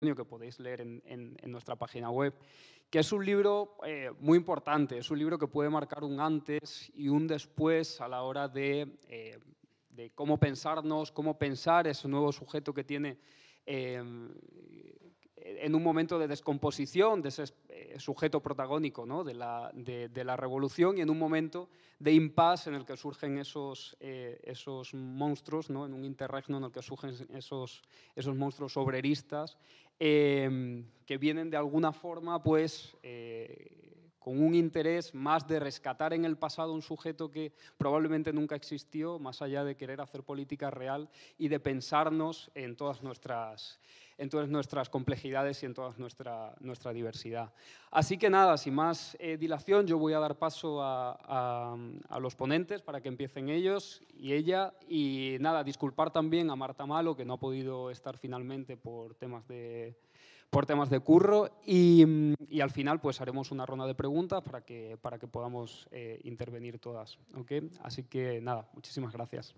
que podéis leer en, nuestra página web, que es un libro eh, muy importante, es un libro que puede marcar un antes y un después a la hora de, eh, cómo pensarnos, cómo pensar ese nuevo sujeto que tiene eh, en un momento de descomposición de ese eh, sujeto protagónico ¿no? de, la, de, la, revolución y en un momento de impasse en el que surgen esos, eh, esos monstruos, ¿no? en un interregno en el que surgen esos, esos monstruos obreristas em, que vienen de alguna forma pues, eh, con un interés más de rescatar en el pasado un sujeto que probablemente nunca existió, más allá de querer hacer política real y de pensarnos en todas nuestras en todas nuestras complejidades y en toda nuestra, nuestra diversidad. Así que nada, sin más eh, dilación, yo voy a dar paso a, a, los ponentes para que empiecen ellos y ella. Y nada, disculpar también a Marta Malo, que no ha podido estar finalmente por temas de, por temas de curro y, y, al final pues haremos una ronda de preguntas para que, para que podamos eh, intervenir todas. ¿okay? Así que nada, muchísimas gracias.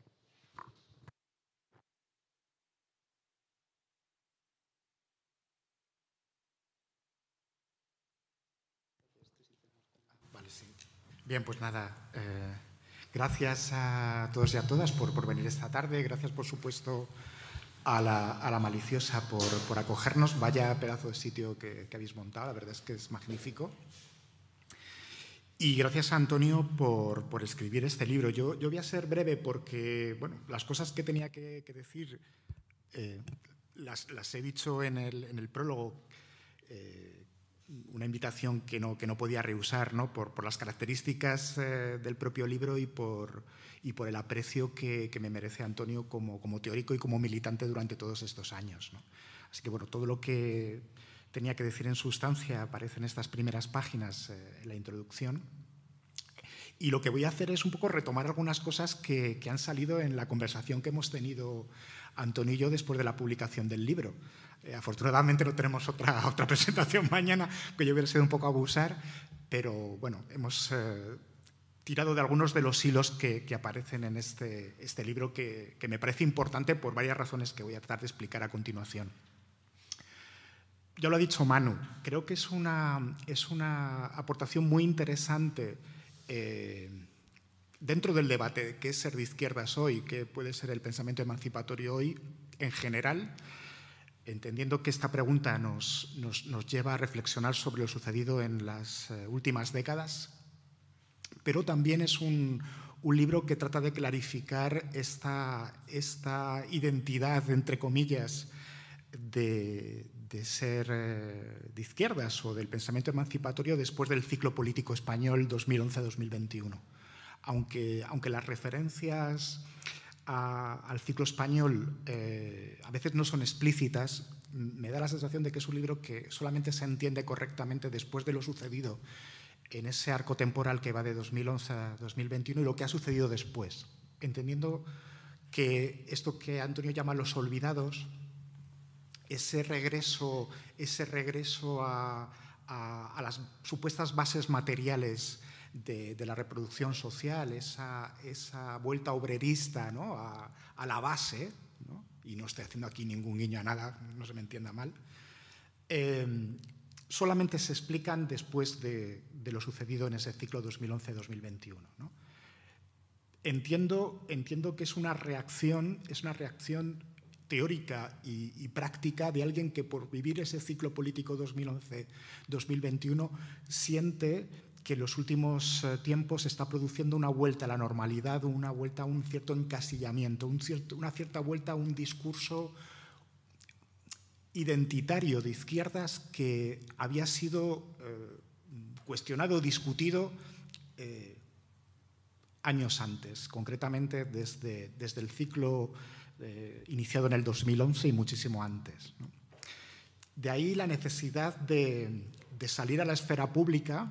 Bien, pues nada, eh, gracias a todos y a todas por, por, venir esta tarde. Gracias, por supuesto, a la, a la maliciosa por, por, acogernos. Vaya pedazo de sitio que, habéis montado, la verdad es que es magnífico. Y gracias a Antonio por, por escribir este libro. Yo, yo, voy a ser breve porque, bueno, las cosas que tenía que, que decir eh, las, las, he dicho en el, en el prólogo. Eh, una invitación que no, que no podía rehusar ¿no? Por, por, las características eh, del propio libro y por, y por el aprecio que, que, me merece Antonio como, como teórico y como militante durante todos estos años. ¿no? Así que bueno, todo lo que tenía que decir en sustancia aparece en estas primeras páginas, eh, en la introducción. Y lo que voy a hacer es un poco retomar algunas cosas que, que han salido en la conversación que hemos tenido Antonio y yo después de la publicación del libro. Eh, afortunadamente no tenemos otra, otra presentación mañana, que yo hubiera sido un poco abusar, pero bueno, hemos eh, tirado de algunos de los hilos que, aparecen en este, este libro que, que, me parece importante por varias razones que voy a tratar de explicar a continuación. Ya lo ha dicho Manu, creo que es una, es una aportación muy interesante eh, dentro del debate de qué es ser de izquierdas hoy, qué puede ser el pensamiento emancipatorio hoy en general, entendiendo que esta pregunta nos, nos, nos, lleva a reflexionar sobre lo sucedido en las eh, últimas décadas, pero también es un, un, libro que trata de clarificar esta, esta identidad, entre comillas, de, de ser eh, de izquierdas o del pensamiento emancipatorio después del ciclo político español 2011-2021. Aunque, aunque las referencias a, al ciclo español eh, a veces no son explícitas, me da la sensación de que es un libro que solamente se entiende correctamente después de lo sucedido en ese arco temporal que va de 2011 a 2021 y lo que ha sucedido después, entendiendo que esto que Antonio llama los olvidados, ese regreso, ese regreso a, las supuestas bases materiales de, la reproducción social, esa, esa vuelta obrerista ¿no? a, la base, ¿no? y no estoy haciendo aquí ningún guiño a nada, no se me entienda mal, eh, solamente se explican después de, de, lo sucedido en ese ciclo 2011-2021. ¿no? Entiendo, entiendo que es una reacción, es una reacción teórica y, y, práctica de alguien que por vivir ese ciclo político 2011-2021 siente que en los últimos eh, tiempos se está produciendo una vuelta a la normalidad, una vuelta a un cierto encasillamiento, una cierta vuelta a un discurso identitario de izquierdas que había sido eh, cuestionado, discutido eh, años antes, concretamente desde, desde el ciclo iniciado en el 2011 y muchísimo antes. De ahí la necesidad de, de salir a la esfera pública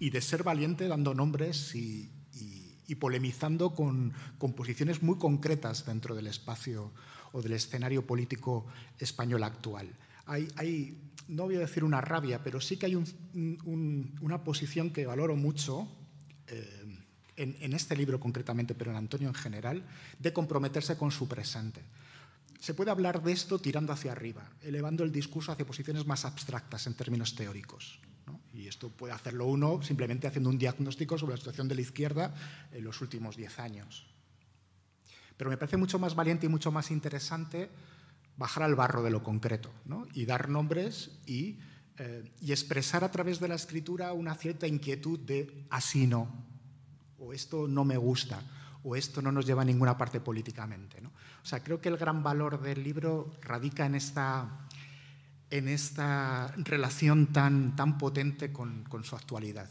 y de ser valiente dando nombres y, y, y polemizando con, con, posiciones muy concretas dentro del espacio o del escenario político español actual. Hay, hay no voy a decir una rabia, pero sí que hay un, un, una posición que valoro mucho. Eh, en, en, este libro concretamente, pero en Antonio en general, de comprometerse con su presente. se puede hablar de esto tirando hacia arriba, elevando el discurso hacia posiciones más abstractas en términos teóricos. Y esto puede hacerlo uno simplemente haciendo un diagnóstico sobre la situación de la izquierda en los últimos diez años. Pero me parece mucho más valiente y mucho más interesante bajar al barro de lo concreto y dar nombres y, eh, y expresar a través de la escritura una cierta inquietud de así no, o esto no me gusta, o esto no nos lleva a ninguna parte políticamente. O sea, creo que el gran valor del libro radica en esta, en esta relación tan, tan potente con, su actualidad.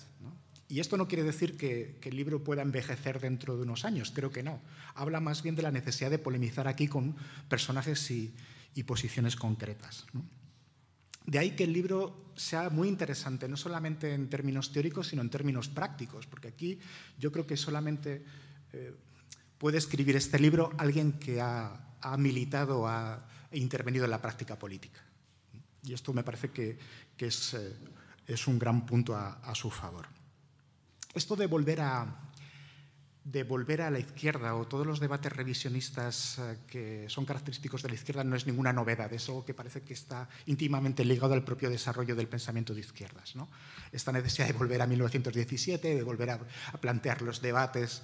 Y esto no quiere decir que, el libro pueda envejecer dentro de unos años, creo que no. Habla más bien de la necesidad de polemizar aquí con personajes y, posiciones concretas. De ahí que el libro sea muy interesante, no solamente en términos teóricos, sino en términos prácticos, porque aquí yo creo que solamente eh, puede escribir este libro alguien que ha, militado ha, intervenido en la práctica política. Y esto me parece que, es, eh, es, un gran punto a, su favor. Esto de volver a, de volver a la izquierda o todos los debates revisionistas eh, que son característicos de la izquierda no es ninguna novedad, es algo que parece que está íntimamente ligado al propio desarrollo del pensamiento de izquierdas. ¿no? Esta necesidad de volver a 1917, de volver a plantear los debates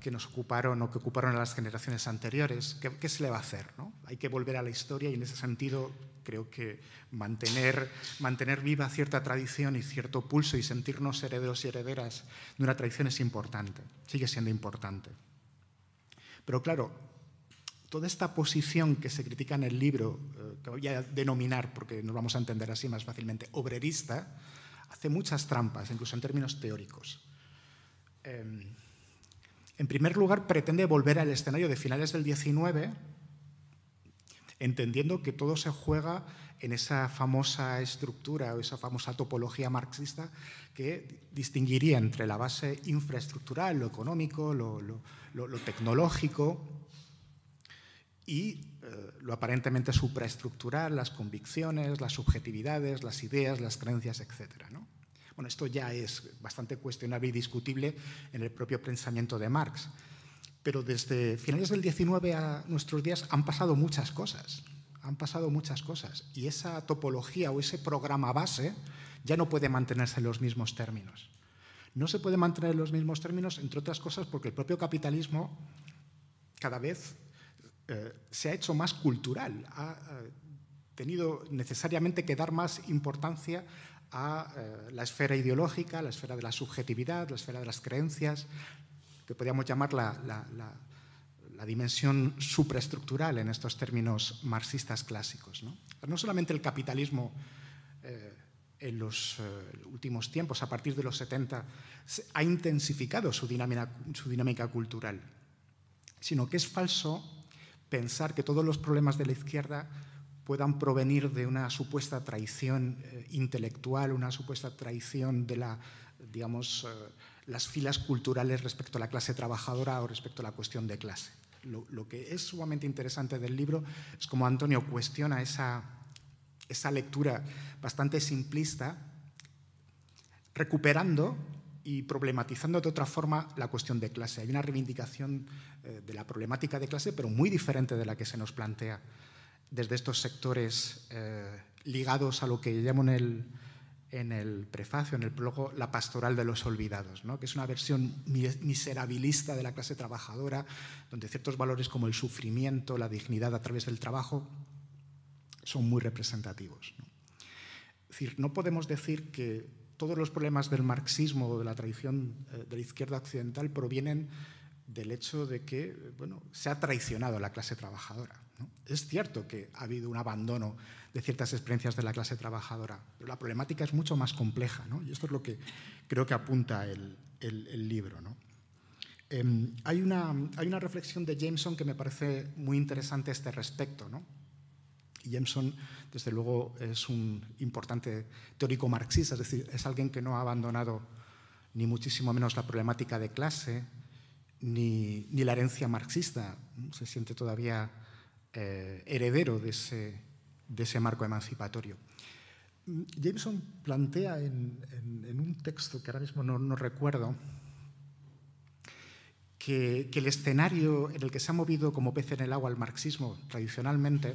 que nos ocuparon o que ocuparon a las generaciones anteriores. ¿Qué, se le va a hacer? Hay que volver a la historia y en ese sentido creo que mantener, mantener viva cierta tradición y cierto pulso y sentirnos herederos y herederas de una tradición es importante, sigue siendo importante. Pero claro, toda esta posición que se critica en el libro, eh, que voy a denominar, porque nos vamos a entender así más fácilmente, obrerista, hace muchas trampas, incluso en términos teóricos. Em, en primer lugar, pretende volver al escenario de finales del 19, entendiendo que todo se juega en esa famosa estructura o esa famosa topología marxista que distinguiría entre la base infraestructural, lo económico, lo, tecnológico y eh, lo aparentemente supraestructural, las convicciones, las subjetividades, las ideas, las creencias, etc. Bueno, esto ya es bastante cuestionable y discutible en el propio pensamiento de Marx. Pero desde finales del 19 a nuestros días han pasado muchas cosas. Han pasado muchas cosas. Y esa topología o ese programa base ya no puede mantenerse en los mismos términos. No se puede mantener en los mismos términos, entre otras cosas, porque el propio capitalismo cada vez eh, se ha hecho más cultural, ha eh, tenido necesariamente que dar más importancia a eh, la esfera ideológica, la esfera de la subjetividad, la esfera de las creencias, que podríamos llamar la, dimensión supraestructural en estos términos marxistas clásicos. No, solamente el capitalismo eh, en los eh, últimos tiempos, a partir de los 70, ha intensificado su dinámica cultural, sino que es falso pensar que todos los problemas de la izquierda puedan provenir de una supuesta traición eh, intelectual, una supuesta traición de eh, las filas culturales respecto a la clase trabajadora o respecto a la cuestión de clase. Lo, que es sumamente interesante del libro es cómo Antonio cuestiona esa, esa lectura bastante simplista, recuperando y problematizando de otra forma la cuestión de clase. Hay una reivindicación eh, de la problemática de clase, pero muy diferente de la que se nos plantea desde estos sectores eh, ligados a lo que llamo en el, prefacio, en el prólogo, la pastoral de los olvidados, ¿no? que es una versión miserabilista de la clase trabajadora, donde ciertos valores como el sufrimiento, la dignidad a través del trabajo, son muy representativos. Es decir, no podemos decir que todos los problemas del marxismo o de la tradición eh, de la izquierda occidental provienen del hecho de que bueno, se ha traicionado a la clase trabajadora. Es cierto que ha habido un abandono de ciertas experiencias de la clase trabajadora, pero la problemática es mucho más compleja, y esto es lo que creo que apunta el, libro. Em, hay, una, reflexión de Jameson que me parece muy interesante a este respecto. Jameson, desde luego, es un importante teórico marxista, es decir, es alguien que no ha abandonado ni muchísimo menos la problemática de clase, ni, ni la herencia marxista. Se siente todavía eh, heredero de ese, de ese, marco emancipatorio. Jameson plantea en, un texto que ahora mismo no, recuerdo, que, el escenario en el que se ha movido como pez en el agua el marxismo tradicionalmente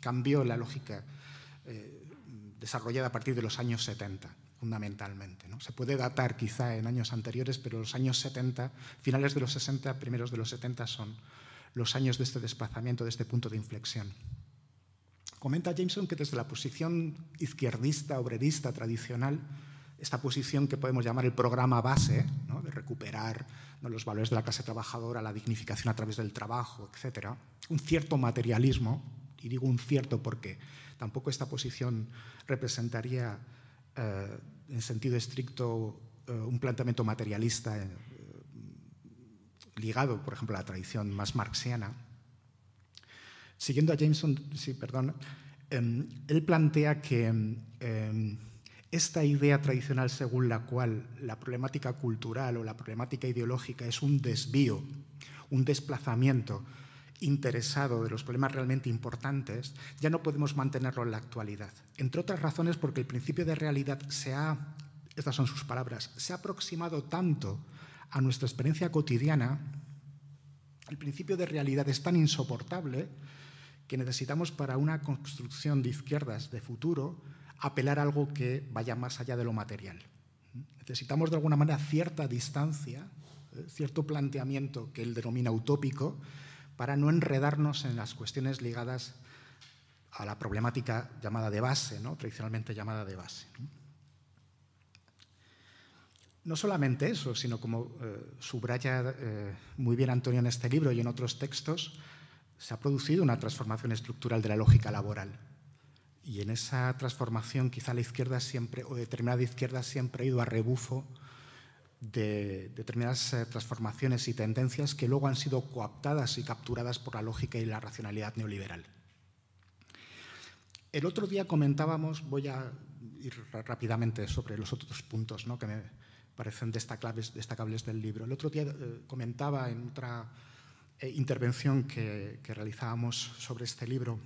cambió la lógica eh, desarrollada a partir de los años 70, fundamentalmente. ¿no? Se puede datar quizá en años anteriores, pero los años 70, finales de los 60, primeros de los 70 son los años de este desplazamiento, de este punto de inflexión. Comenta Jameson que desde la posición izquierdista, obrerista tradicional, esta posición que podemos llamar el programa base, de recuperar los valores de la clase trabajadora, la dignificación a través del trabajo, etc., un cierto materialismo, y digo un cierto porque tampoco esta posición representaría eh, en sentido estricto eh, un planteamiento materialista eh, ligado, por ejemplo, a la tradición más marxiana. Siguiendo a Jameson, sí, perdón, em, él plantea que em, esta idea tradicional según la cual la problemática cultural o la problemática ideológica es un desvío, un desplazamiento interesado de los problemas realmente importantes, ya no podemos mantenerlo en la actualidad. Entre otras razones porque el principio de realidad se ha, estas son sus palabras, se ha aproximado tanto a nuestra experiencia cotidiana, el principio de realidad es tan insoportable que necesitamos para una construcción de izquierdas de futuro apelar a algo que vaya más allá de lo material. Necesitamos de alguna manera cierta distancia, eh, cierto planteamiento que él denomina utópico, para no enredarnos en las cuestiones ligadas a la problemática llamada de base, ¿no? tradicionalmente llamada de base. Solamente eso, sino como eh, subraya eh, muy bien Antonio en este libro y en otros textos, se ha producido una transformación estructural de la lógica laboral. Y en esa transformación quizá la izquierda siempre, o determinada izquierda siempre ha ido a rebufo de determinadas eh, transformaciones y tendencias que luego han sido coaptadas y capturadas por la lógica y la racionalidad neoliberal. El otro día comentábamos, voy a ir rápidamente sobre los otros puntos ¿no? que me parecen destacables, del libro. El otro día eh, comentaba en otra eh, intervención que, que realizábamos sobre este libro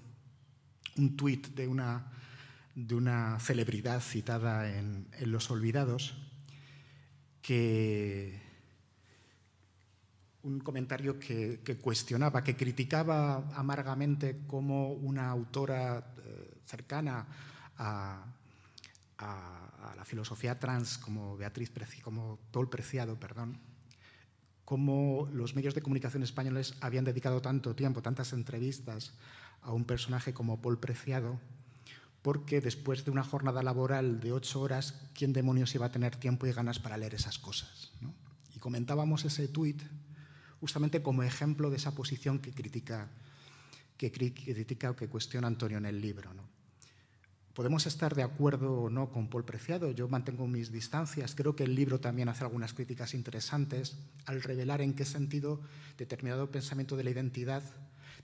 un tuit de una, de una celebridad citada en, Los Olvidados, que un comentario que, cuestionaba, que criticaba amargamente cómo una autora eh, cercana a, la filosofía trans como Beatriz como Paul Preciado, perdón, cómo los medios de comunicación españoles habían dedicado tanto tiempo, tantas entrevistas a un personaje como Paul Preciado, porque después de una jornada laboral de ocho horas, ¿quién demonios iba a tener tiempo y ganas para leer esas cosas? Y comentábamos ese tuit justamente como ejemplo de esa posición que critica, que critica o que cuestiona Antonio en el libro. Podemos estar de acuerdo o no con Paul Preciado, yo mantengo mis distancias, creo que el libro también hace algunas críticas interesantes al revelar en qué sentido determinado pensamiento de la identidad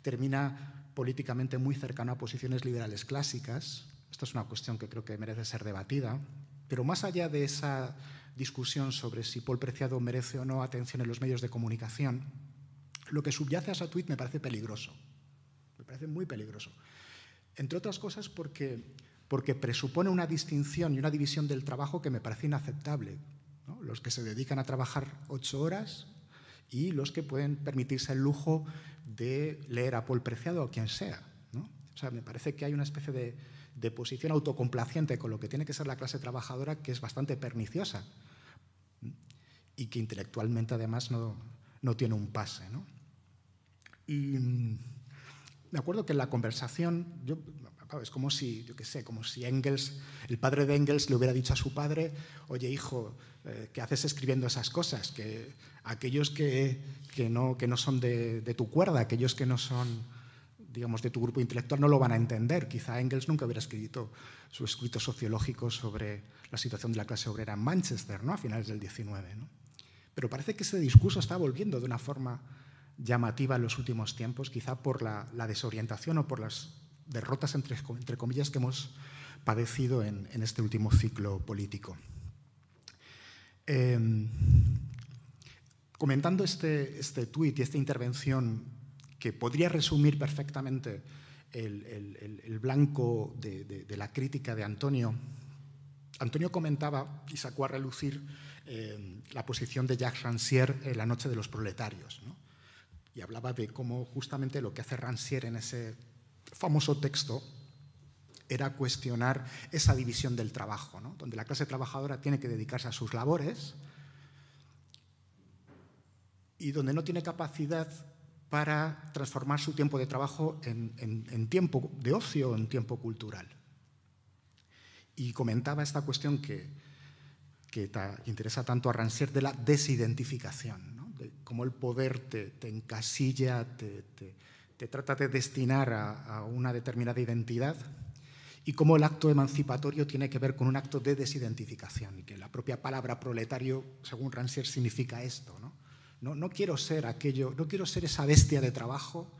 termina políticamente muy cercano a posiciones liberales clásicas. Esta es una cuestión que creo que merece ser debatida. Pero más allá de esa discusión sobre si Paul Preciado merece o no atención en los medios de comunicación, lo que subyace a esa tuit me parece peligroso. Me parece muy peligroso. Entre otras cosas porque, porque presupone una distinción y una división del trabajo que me parece inaceptable. Los que se dedican a trabajar ocho horas y los que pueden permitirse el lujo de leer a Paul Preciado o quien sea. ¿no? O sea, me parece que hay una especie de, de, posición autocomplaciente con lo que tiene que ser la clase trabajadora que es bastante perniciosa y que intelectualmente además no, no tiene un pase. ¿no? Y mm, me acuerdo que en la conversación, yo, es como si, yo qué sé, como si Engels, el padre de Engels le hubiera dicho a su padre, oye hijo, eh, ¿qué haces escribiendo esas cosas? Que aquellos que, que, no, que no son de, de, tu cuerda, aquellos que no son, digamos, de tu grupo intelectual, no lo van a entender. Quizá Engels nunca hubiera escrito su escrito sociológico sobre la situación de la clase obrera en Manchester, ¿no? A finales del 19, ¿no? Pero parece que ese discurso está volviendo de una forma llamativa en los últimos tiempos, quizá por la, la desorientación o por las derrotas, entre, entre comillas, que hemos padecido en, en este último ciclo político. Eh, comentando este, este tuit y esta intervención que podría resumir perfectamente el, el, el blanco de, de, la crítica de Antonio, Antonio comentaba y sacó a relucir eh, la posición de Jacques Rancière en La Noche de los Proletarios. Y hablaba de cómo justamente lo que hace Rancière en ese famoso texto era cuestionar esa división del trabajo, donde la clase trabajadora tiene que dedicarse a sus labores y donde no tiene capacidad para transformar su tiempo de trabajo en, tiempo de ocio, en tiempo cultural. Y comentaba esta cuestión que, interesa tanto a Rancière de la desidentificación, de cómo el poder te, encasilla, te, trata de destinar a, a una determinada identidad y cómo el acto emancipatorio tiene que ver con un acto de desidentificación y que la propia palabra proletario, según Rancière, significa esto. ¿no? No, quiero ser aquello, no quiero ser esa bestia de trabajo,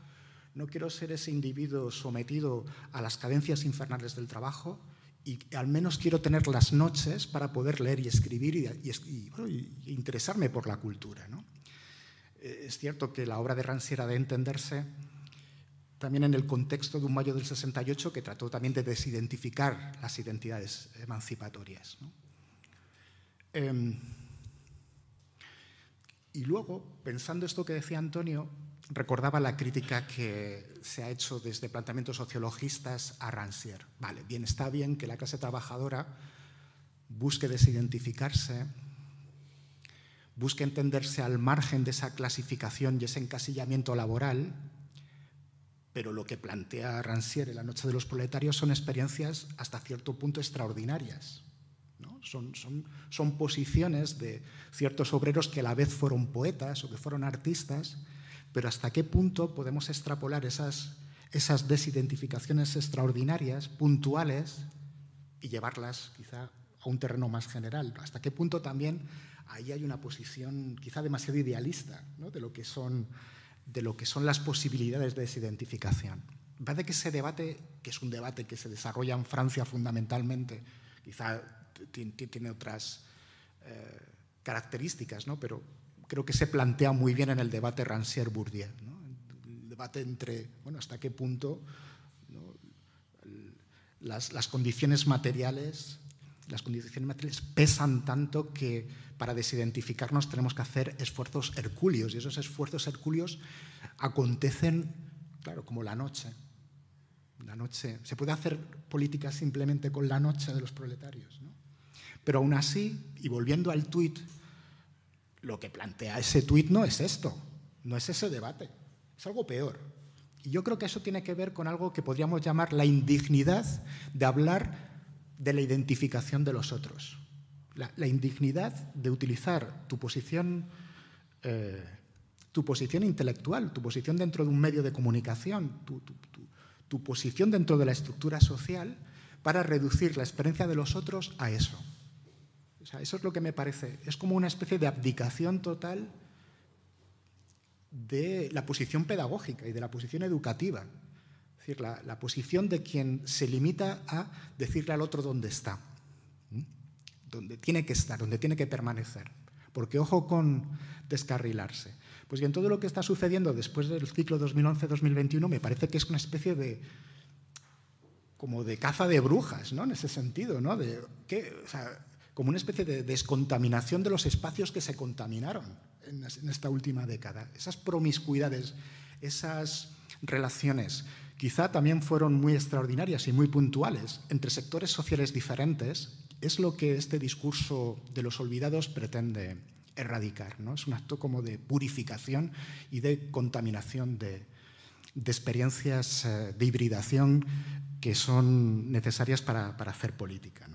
no quiero ser ese individuo sometido a las cadencias infernales del trabajo y al menos quiero tener las noches para poder leer y escribir y, interesarme por la cultura. ¿no? Eh, es cierto que la obra de Rancière ha de entenderse también en el contexto de un mayo del 68 que trató también de desidentificar las identidades emancipatorias. Em, y luego, pensando esto que decía Antonio, recordaba la crítica que se ha hecho desde planteamientos sociologistas a Rancière. Vale, bien, está bien que la clase trabajadora busque desidentificarse, busque entenderse al margen de esa clasificación y ese encasillamiento laboral, pero lo que plantea Rancière en La Noche de los Proletarios son experiencias hasta cierto punto extraordinarias. Son, son, posiciones de ciertos obreros que a la vez fueron poetas o que fueron artistas, pero hasta qué punto podemos extrapolar esas, esas desidentificaciones extraordinarias, puntuales, y llevarlas quizá a un terreno más general. Hasta qué punto también ahí hay una posición quizá demasiado idealista de, lo que son, de lo que son las posibilidades de desidentificación. Me parece que ese debate, que es un debate que se desarrolla en Francia fundamentalmente, quizá tiene otras eh, características, ¿no? pero creo que se plantea muy bien en el debate Rancière-Bourdieu. El debate entre, bueno, hasta qué punto las, condiciones materiales las condiciones materiales pesan tanto que para desidentificarnos tenemos que hacer esfuerzos hercúleos y esos esfuerzos hercúleos acontecen, claro, como la noche. La noche. Se puede hacer política simplemente con la noche de los proletarios. ¿no? Pero aún así, y volviendo al tuit, lo que plantea ese tuit no es esto, no es ese debate, es algo peor. Y yo creo que eso tiene que ver con algo que podríamos llamar la indignidad de hablar de la identificación de los otros. La, indignidad de utilizar tu posición, eh, tu posición intelectual, tu posición dentro de un medio de comunicación, tu posición dentro de la estructura social para reducir la experiencia de los otros a eso eso es lo que me parece. Es como una especie de abdicación total de la posición pedagógica y de la posición educativa. Es decir, la, posición de quien se limita a decirle al otro dónde está, dónde tiene que estar, dónde tiene que permanecer. Porque ojo con descarrilarse. Pues bien, todo lo que está sucediendo después del ciclo 2011-2021 me parece que es una especie de como de caza de brujas, ¿no? En ese sentido, ¿no? De. O sea, como una especie de descontaminación de los espacios que se contaminaron en esta última década. Esas promiscuidades, esas relaciones, quizá también fueron muy extraordinarias y muy puntuales entre sectores sociales diferentes, es lo que este discurso de los olvidados pretende erradicar. ¿no? Es un acto como de purificación y de contaminación de, experiencias eh, de hibridación que son necesarias para, hacer política.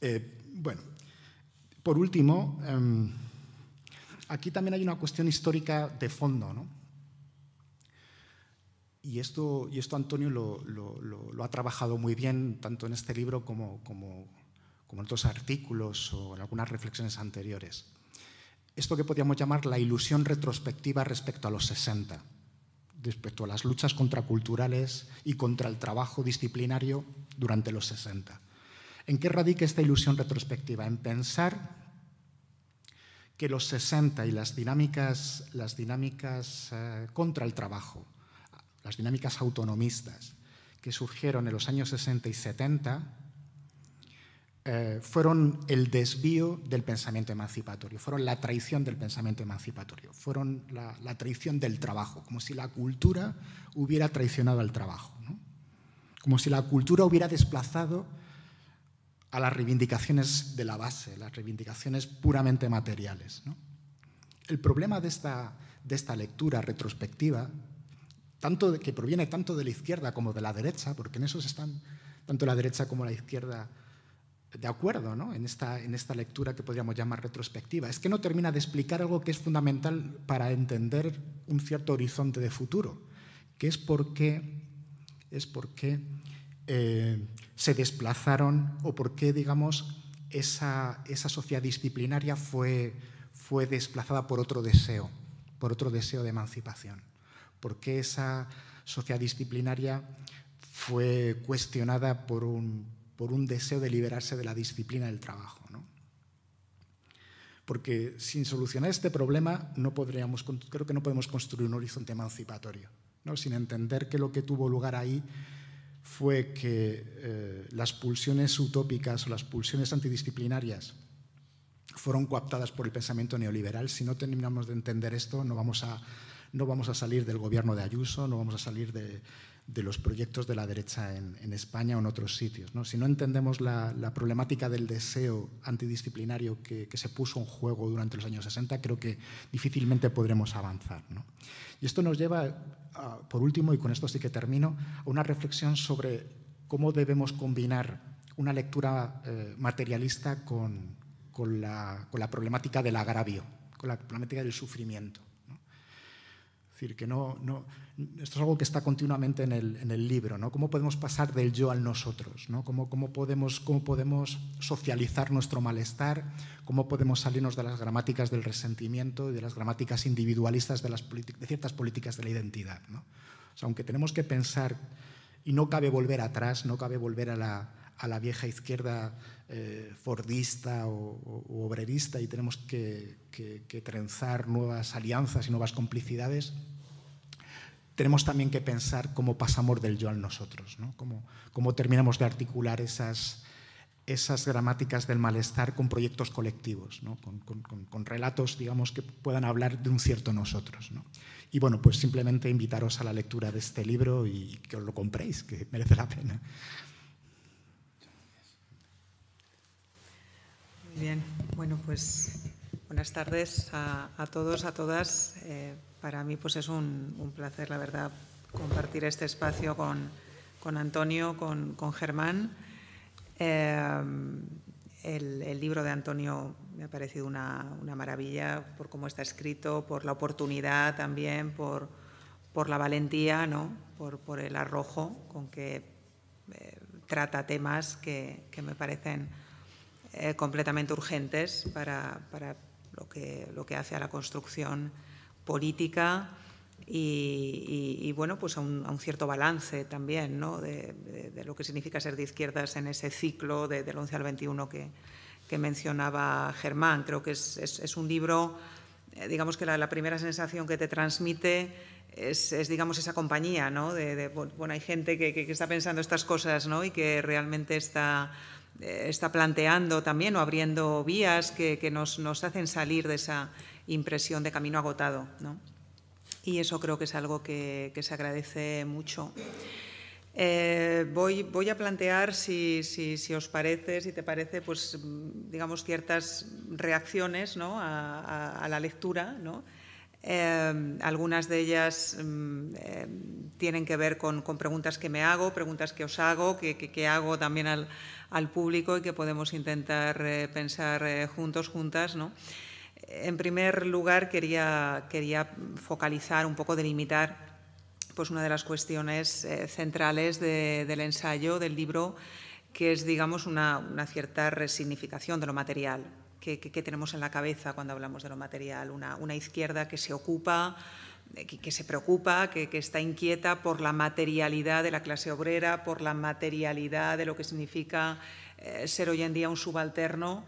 Eh, bueno, por último, em, aquí también hay una cuestión histórica de fondo, ¿no? Y esto, y esto Antonio lo, ha trabajado muy bien, tanto en este libro como, como, en otros artículos o en algunas reflexiones anteriores. Esto que podríamos llamar la ilusión retrospectiva respecto a los 60, respecto a las luchas contraculturales y contra el trabajo disciplinario durante los 60. ¿En qué radica esta ilusión retrospectiva? En pensar que los 60 y las dinámicas, las dinámicas eh, contra el trabajo, las dinámicas autonomistas que surgieron en los años 60 y 70, eh, fueron el desvío del pensamiento emancipatorio, fueron la traición del pensamiento emancipatorio, fueron la, traición del trabajo, como si la cultura hubiera traicionado al trabajo, como si la cultura hubiera desplazado a las reivindicaciones de la base, las reivindicaciones puramente materiales. El problema de esta, de esta lectura retrospectiva, tanto que proviene tanto de la izquierda como de la derecha, porque en eso están tanto la derecha como la izquierda de acuerdo ¿no? en, esta, en esta lectura que podríamos llamar retrospectiva. Es que no termina de explicar algo que es fundamental para entender un cierto horizonte de futuro, que es por qué, es por eh, se desplazaron o por qué, digamos, esa, esa sociedad disciplinaria fue, fue desplazada por otro deseo, por otro deseo de emancipación. ¿Por qué esa sociedad disciplinaria fue cuestionada por un, por un deseo de liberarse de la disciplina del trabajo. Porque sin solucionar este problema no podríamos, creo que no podemos construir un horizonte emancipatorio, ¿no? sin entender que lo que tuvo lugar ahí fue que eh, las pulsiones utópicas o las pulsiones antidisciplinarias fueron coaptadas por el pensamiento neoliberal. Si no terminamos de entender esto, no vamos a, no vamos a salir del gobierno de Ayuso, no vamos a salir de, de los proyectos de la derecha en, España o en otros sitios. ¿no? Si no entendemos la, problemática del deseo antidisciplinario que, se puso en juego durante los años 60, creo que difícilmente podremos avanzar. Y esto nos lleva, por último, y con esto sí que termino, a una reflexión sobre cómo debemos combinar una lectura eh, materialista con, con, la, con la problemática del agravio, con la problemática del sufrimiento decir, que no, esto es algo que está continuamente en el, libro, ¿no? ¿Cómo podemos pasar del yo al nosotros? ¿no? ¿Cómo, podemos, ¿Cómo podemos socializar nuestro malestar? ¿Cómo podemos salirnos de las gramáticas del resentimiento y de las gramáticas individualistas de, ciertas políticas de la identidad? ¿no? O sea, aunque tenemos que pensar, y no cabe volver atrás, no cabe volver a la vieja izquierda eh, fordista o, obrerista y tenemos que, trenzar nuevas alianzas y nuevas complicidades, tenemos también que pensar cómo pasamos del yo al nosotros, ¿no? cómo, cómo terminamos de articular esas, esas gramáticas del malestar con proyectos colectivos, con, relatos digamos, que puedan hablar de un cierto nosotros. ¿no? Y bueno, pues simplemente invitaros a la lectura de este libro y que os lo compréis, que merece la pena. Muy bien, bueno, pues buenas tardes a, todos, a todas. Eh, para mí pues es un, placer, la verdad, compartir este espacio con, con Antonio, con, con Germán. Eh, el, libro de Antonio me ha parecido una, una, maravilla por cómo está escrito, por la oportunidad también, por, por la valentía, ¿no? por, por el arrojo con que eh, trata temas que, que me parecen eh, completamente urgentes para, para lo, que, lo que hace a la construcción política y, bueno, pues a un, cierto balance también ¿no? de, lo que significa ser de izquierdas en ese ciclo de, del 11 al 21 que, mencionaba Germán. Creo que es, es, un libro, eh, digamos que la, primera sensación que te transmite es, digamos, esa compañía, ¿no? De, bueno, hay gente que, que, está pensando estas cosas, ¿no? Y que realmente está, está planteando también o abriendo vías que, nos, hacen salir de esa impresión de camino agotado. ¿no? Y eso creo que es algo que, se agradece mucho. Eh, voy, a plantear, si, os parece, si te parece, pues digamos ciertas reacciones a, la lectura. Eh, algunas de ellas mm, eh, tienen que ver con, preguntas que me hago, preguntas que os hago, que, hago también al, al, público y que podemos intentar pensar juntos, juntas. ¿no? En primer lugar, quería, quería focalizar, un poco delimitar pues una de las cuestiones eh, centrales del ensayo, del libro, que es, digamos, una, cierta resignificación de lo material. que, tenemos en la cabeza cuando hablamos de lo material? Una, una izquierda que se ocupa, que, se preocupa, que, está inquieta por la materialidad de la clase obrera, por la materialidad de lo que significa eh, ser hoy en día un subalterno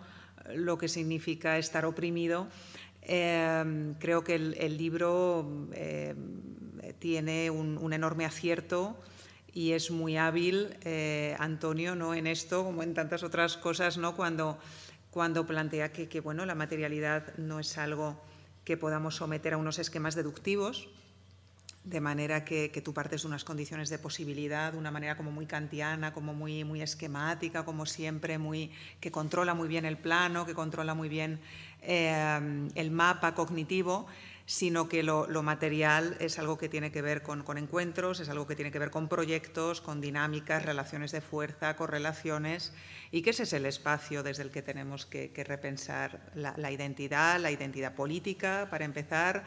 lo que significa estar oprimido. Em, creo que el, libro em, tiene un, enorme acierto y es muy hábil eh, Antonio ¿no? en esto, como en tantas otras cosas, ¿no? cuando, cuando plantea que, que bueno, la materialidad no es algo que podamos someter a unos esquemas deductivos, de manera que, tú partes de unas condiciones de posibilidad, de una manera como muy kantiana, como muy, muy esquemática, como siempre, muy, que controla muy bien el plano, que controla muy bien eh, el mapa cognitivo, sino que lo, material es algo que tiene que ver con, encuentros, es algo que tiene que ver con proyectos, con dinámicas, relaciones de fuerza, correlaciones, y que ese es el espacio desde el que tenemos que, repensar la, identidad, la identidad política, para empezar,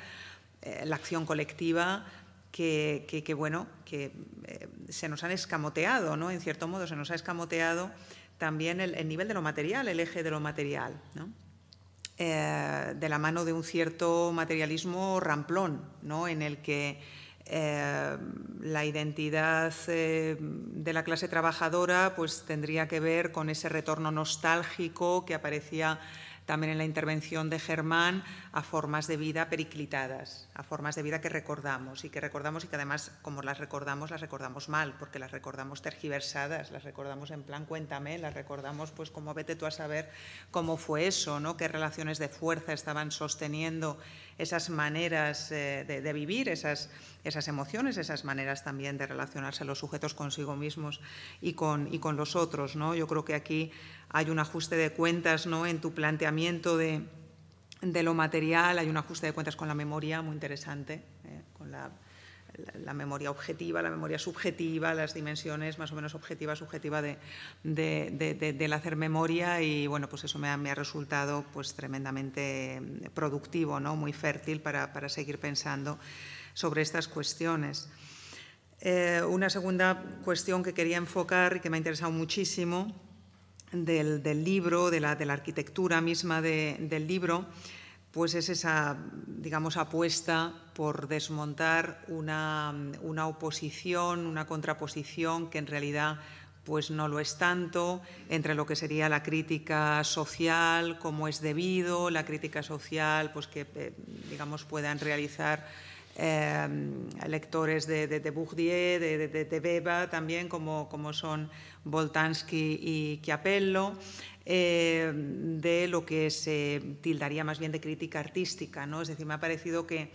eh, la acción colectiva, que, bueno, que eh, se nos han escamoteado, ¿no? En cierto modo se nos ha escamoteado también el, nivel de lo material, el eje de lo material, eh, de la mano de un cierto materialismo ramplón, ¿no? En el que eh, la identidad de la clase trabajadora pues tendría que ver con ese retorno nostálgico que aparecía también en la intervención de Germán, a formas de vida periclitadas, a formas de vida que recordamos y que recordamos y que además, como las recordamos, las recordamos mal, porque las recordamos tergiversadas, las recordamos en plan cuéntame, las recordamos pues como vete tú a saber cómo fue eso, ¿no? qué relaciones de fuerza estaban sosteniendo esas maneras eh, de, vivir, esas, esas emociones, esas maneras también de relacionarse los sujetos consigo mismos y con, y con los otros. ¿no? Yo creo que aquí hay un ajuste de cuentas ¿no? en tu planteamiento de, de lo material, hay un ajuste de cuentas con la memoria muy interesante, eh, con la, la, memoria objetiva, la memoria subjetiva, las dimensiones más o menos objetiva, subjetiva de, de, del hacer memoria y bueno, pues eso me ha, resultado pues tremendamente productivo, ¿no? muy fértil para, para seguir pensando sobre estas cuestiones. Eh, una segunda cuestión que quería enfocar y que me ha interesado muchísimo del, libro, de la, de la, arquitectura misma del libro, pues es esa, digamos, apuesta por desmontar una, una, oposición, una contraposición que en realidad pues no lo es tanto entre lo que sería la crítica social, como es debido, la crítica social pues que eh, digamos puedan realizar eh, lectores de, de, de Bourdieu, de, de, Beba también, como, como son Boltanski y Chiapello. Eh, de lo que se tildaría más bien de crítica artística. ¿no? Es decir, me ha parecido que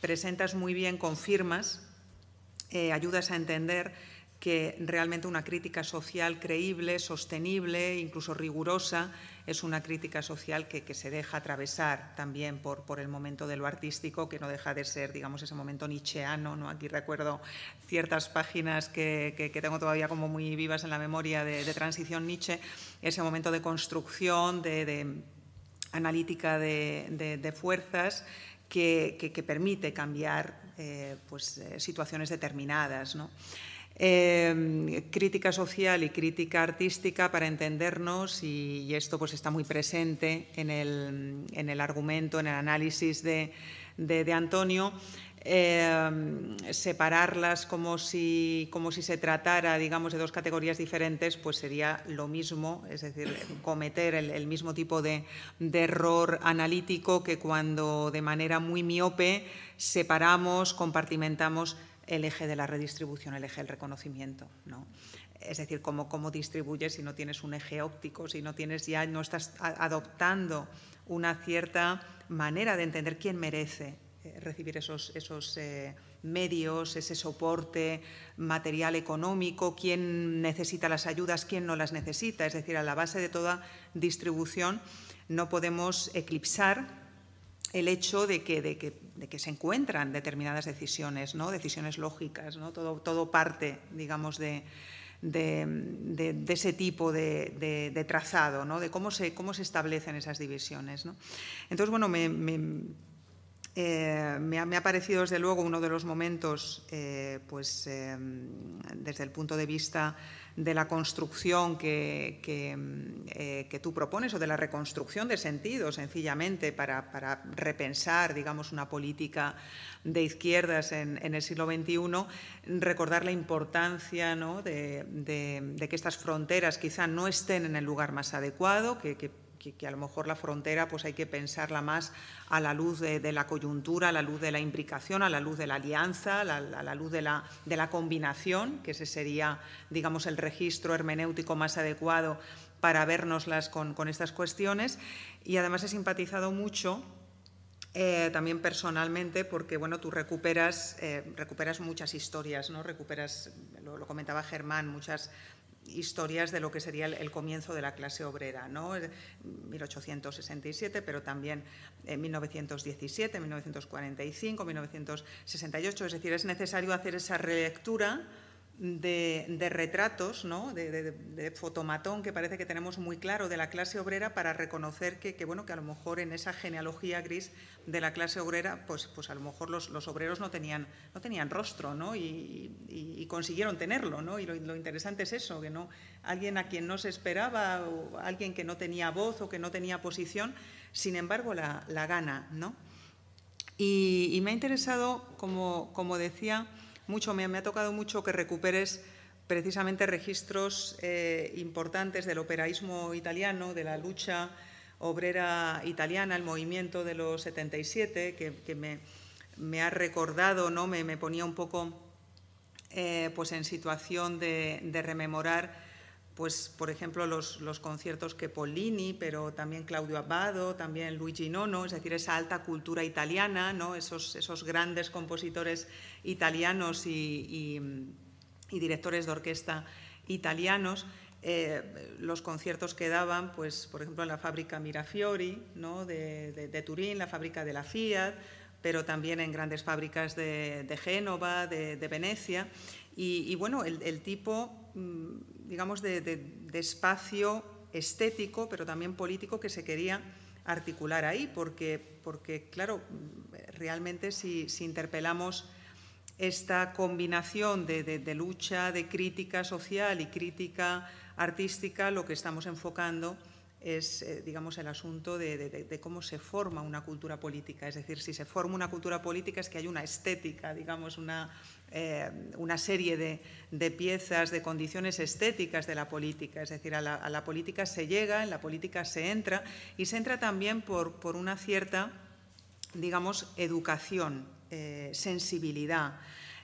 presentas muy bien, confirmas, eh, ayudas a entender que realmente una crítica social creíble, sostenible, incluso rigurosa, es una crítica social que, se deja atravesar también por, el momento de lo artístico, que no deja de ser, digamos, ese momento nietzscheano. ¿no? Aquí recuerdo ciertas páginas que, que, tengo todavía como muy vivas en la memoria de, transición Nietzsche, ese momento de construcción, de, analítica de, fuerzas que, permite cambiar eh, pues, eh, situaciones determinadas. ¿no? Em, crítica social y crítica artística para entendernos y, esto pues está muy presente en el, argumento, en el análisis de, Antonio. Em, separarlas como si, como si se tratara, digamos, de dos categorías diferentes, pues sería lo mismo, es decir, cometer el, mismo tipo de, error analítico que cuando de manera muy miope separamos, compartimentamos el eje de la redistribución, el eje del reconocimiento. ¿no? Es decir, cómo, cómo distribuyes si no tienes un eje óptico, si no tienes ya, no estás adoptando una cierta manera de entender quién merece eh, recibir esos, esos eh, medios, ese soporte material económico, quién necesita las ayudas, quién no las necesita. Es decir, a la base de toda distribución no podemos eclipsar el hecho de que, de que, se encuentran determinadas decisiones, ¿no? decisiones lógicas, ¿no? todo, todo parte, digamos, de, de, ese tipo de, trazado, ¿no? de cómo se, cómo se establecen esas divisiones. ¿no? Entonces, bueno, me, eh, me, ha, parecido desde luego uno de los momentos, eh, pues eh, desde el punto de vista de la construcción que, que, tú propones o de la reconstrucción de sentido, sencillamente, para, repensar, digamos, una política de izquierdas en, el siglo XXI, recordar la importancia ¿no? de, de, que estas fronteras quizá no estén en el lugar más adecuado, que, a lo mejor la frontera pues hay que pensarla más a la luz de, la coyuntura, a la luz de la imbricación, a la luz de la alianza, a la, luz de la, combinación, que ese sería, digamos, el registro hermenéutico más adecuado para vernoslas con, con estas cuestiones. Y además he simpatizado mucho eh, también personalmente, porque bueno, tú recuperas, eh, recuperas muchas historias, ¿no? recuperas, lo, lo, comentaba Germán, muchas historias de lo que sería el, comienzo de la clase obrera, ¿no? 1867, pero también en 1917, 1945, 1968. Es decir, es necesario hacer esa relectura de, retratos, ¿no? de, fotomatón que parece que tenemos muy claro de la clase obrera para reconocer que, bueno, que a lo mejor en esa genealogía gris de la clase obrera, pues, pues a lo mejor los, obreros no tenían, no tenían rostro ¿no? Y, consiguieron tenerlo. ¿no? Y lo, interesante es eso, que no, alguien a quien no se esperaba, alguien que no tenía voz o que no tenía posición, sin embargo la, gana. ¿no? Y, me ha interesado, como, como decía, mucho, me, ha tocado mucho que recuperes precisamente registros eh, importantes del operaísmo italiano, de la lucha obrera italiana, el movimiento de los 77, que, me, ha recordado, ¿no? me, ponía un poco eh, pues en situación de, rememorar pues, por ejemplo, los, conciertos que Pollini, pero también Claudio Abbado, también Luigi Nono, es decir, esa alta cultura italiana, ¿no? esos, esos grandes compositores italianos y, directores de orquesta italianos, eh, los conciertos que daban, pues, por ejemplo, en la fábrica Mirafiori ¿no? de, Turín, la fábrica de la Fiat, pero también en grandes fábricas de, Génova, de, Venecia. Y, bueno, el, tipo, mm, digamos, de, espacio estético, pero también político que se quería articular ahí, porque, porque claro, realmente si, interpelamos esta combinación de, lucha, de crítica social y crítica artística, lo que estamos enfocando es, eh, digamos, el asunto de, cómo se forma una cultura política. Es decir, si se forma una cultura política es que hay una estética, digamos, una, eh, una serie de, piezas, de condiciones estéticas de la política. Es decir, a la, política se llega, en la política se entra y se entra también por, por una cierta, digamos, educación eh, sensibilidad.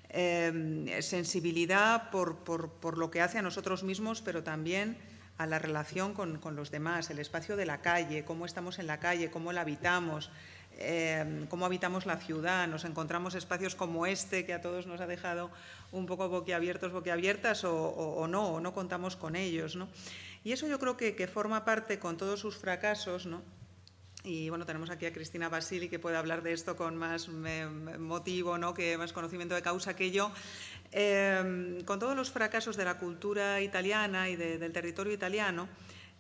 Eh, sensibilidad por, lo que hace a nosotros mismos, pero también a la relación con, los demás, el espacio de la calle, cómo estamos en la calle, cómo la habitamos, eh, cómo habitamos la ciudad. Nos encontramos espacios como este que a todos nos ha dejado un poco boquiabiertos, boquiabiertas o, o, no, o no contamos con ellos. Y eso yo creo que, que forma parte con todos sus fracasos, ¿no? Y bueno, tenemos aquí a Cristina Basili que puede hablar de esto con más motivo, ¿no? que más conocimiento de causa que yo. Em, con todos los fracasos de la cultura italiana y del territorio italiano,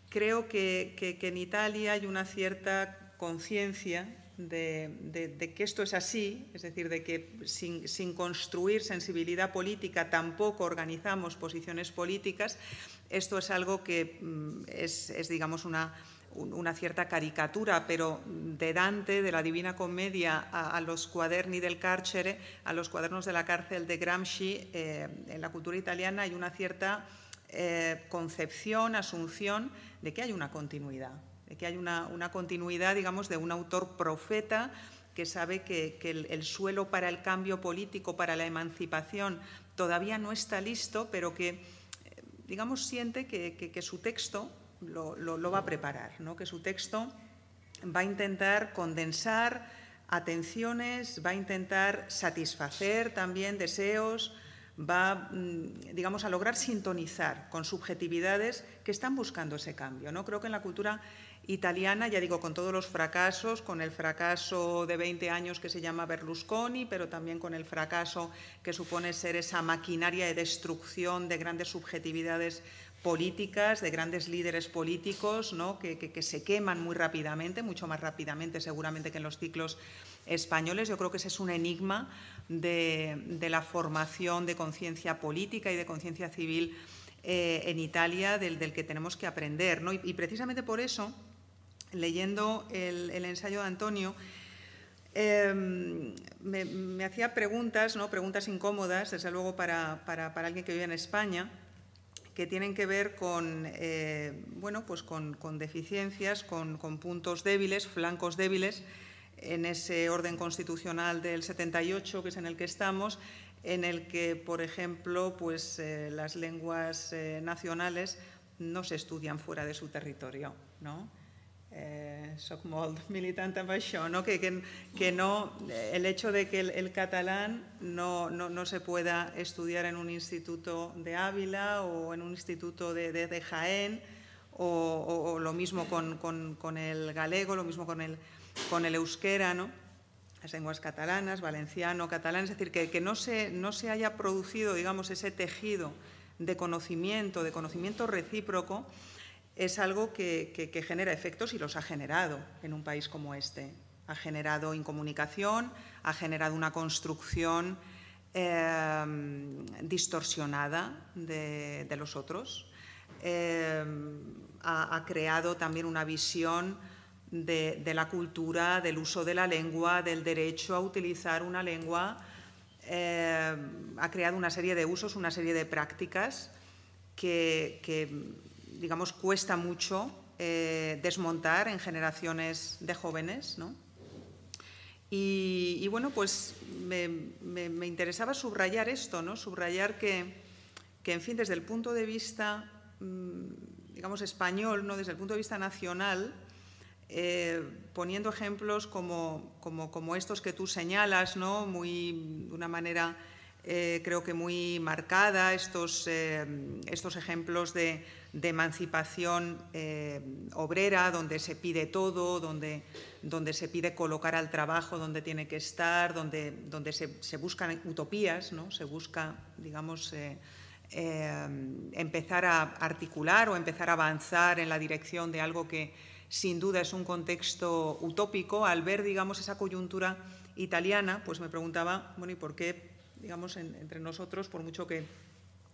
creo que, en Italia hay una cierta conciencia de, que esto es así, es decir, de que sin, construir sensibilidad política tampoco organizamos posiciones políticas. Esto es algo que mm, es, es digamos, una una cierta caricatura, pero de Dante, de la Divina Comedia, a, los cuaderni del carcere, a los cuadernos de la cárcel de Gramsci, eh, en la cultura italiana hay una cierta eh, concepción, asunción de que hay una continuidad, de que hay una, continuidad, digamos, de un autor profeta que sabe que, el, suelo para el cambio político, para la emancipación, todavía no está listo, pero que, eh, digamos, siente que su texto lo, va a preparar, ¿no? que su texto va a intentar condensar atenciones, va a intentar satisfacer también deseos, va, mm, digamos, a lograr sintonizar con subjetividades que están buscando ese cambio. ¿no? Creo que en la cultura italiana, ya digo, con todos los fracasos, con el fracaso de 20 años que se llama Berlusconi, pero también con el fracaso que supone ser esa maquinaria de destrucción de grandes subjetividades políticas, de grandes líderes políticos ¿no? que, se queman muy rápidamente, mucho más rápidamente seguramente que en los ciclos españoles. Yo creo que ese es un enigma de, la formación de conciencia política y de conciencia civil eh, en Italia del, que tenemos que aprender. Y, precisamente por eso, leyendo el, ensayo de Antonio, em, me, hacía preguntas, ¿no? preguntas incómodas, desde luego para, alguien que vive en España, que tienen que ver con, eh, bueno, pues con, deficiencias, con, puntos débiles, flancos débiles, en ese orden constitucional del 78, que es en el que estamos, en el que, por ejemplo, pues, eh, las lenguas eh, nacionales no se estudian fuera de su territorio. ¿no? Eh, soc molt militant amb això, no? Que, que, que no, el hecho de que el, catalán no, no, no, se pueda estudiar en un instituto de Ávila o en un instituto de, Jaén, o, lo mismo con, con, con, el galego, lo mismo con el, con el euskera, ¿no? las lenguas catalanas, valenciano, catalán, es decir, que, que no, se, no se haya producido, digamos, ese tejido de conocimiento, de conocimiento recíproco, es algo que, genera efectos y los ha generado en un país como este. Ha generado incomunicación, ha generado una construcción em, distorsionada de, los otros, em, ha, creado también una visión de, la cultura, del uso de la lengua, del derecho a utilizar una lengua, em, ha creado una serie de usos, una serie de prácticas que digamos, cuesta mucho eh, desmontar en generaciones de jóvenes, ¿no? Y, bueno, pues me, interesaba subrayar esto, ¿no? Subrayar que, que, en fin, desde el punto de vista, mm, digamos, español, ¿no? Desde el punto de vista nacional, eh, poniendo ejemplos como, como, estos que tú señalas, ¿no? Muy, de una manera eh, creo que muy marcada, estos, estos ejemplos de, de emancipación eh, obrera, donde se pide todo, donde, donde, se pide colocar al trabajo donde tiene que estar, donde, donde se, buscan utopías, ¿no? se busca, digamos, eh, eh, empezar a articular o empezar a avanzar en la dirección de algo que sin duda es un contexto utópico. Al ver, digamos, esa coyuntura italiana, pues me preguntaba, bueno, ¿y por qué, digamos, entre nosotros, por mucho que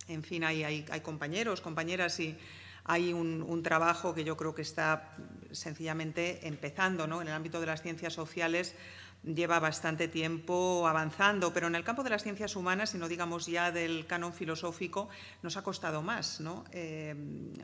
en fin, hay, compañeros, compañeras y hay un, trabajo que yo creo que está sencillamente empezando ¿no? en el ámbito de las ciencias sociales lleva bastante tiempo avanzando, pero en el campo de las ciencias humanas, si no digamos ya del canon filosófico, nos ha costado más ¿no? Eh,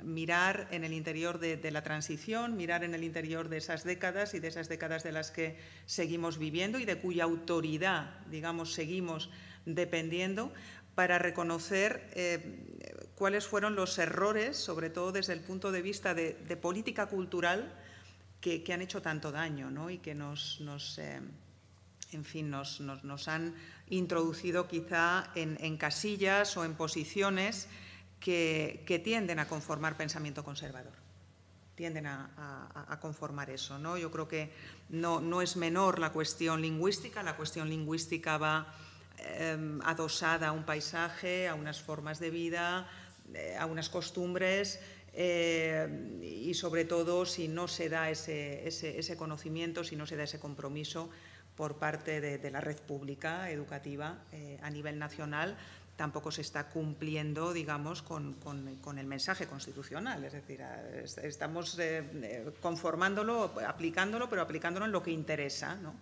mirar en el interior de, la transición, mirar en el interior de esas décadas y de esas décadas de las que seguimos viviendo y de cuya autoridad, digamos, seguimos dependiendo, para reconocer eh, cuáles fueron los errores, sobre todo desde el punto de vista de, política cultural, que, han hecho tanto daño ¿no? y que nos, eh, en fin, nos, han introducido quizá en, casillas o en posiciones que, tienden a conformar pensamiento conservador tienden a, conformar eso. ¿no? Yo creo que no, no, es menor la cuestión lingüística, la cuestión lingüística va Em, adosada a un paisaje, a unas formas de vida, eh, a unas costumbres eh, y sobre todo si no se da ese, conocimiento, si no se da ese compromiso por parte de, la red pública educativa eh, a nivel nacional, tampoco se está cumpliendo, digamos, con, el mensaje constitucional. Es decir, estamos conformándolo, aplicándolo, pero aplicándolo en lo que interesa. ¿no?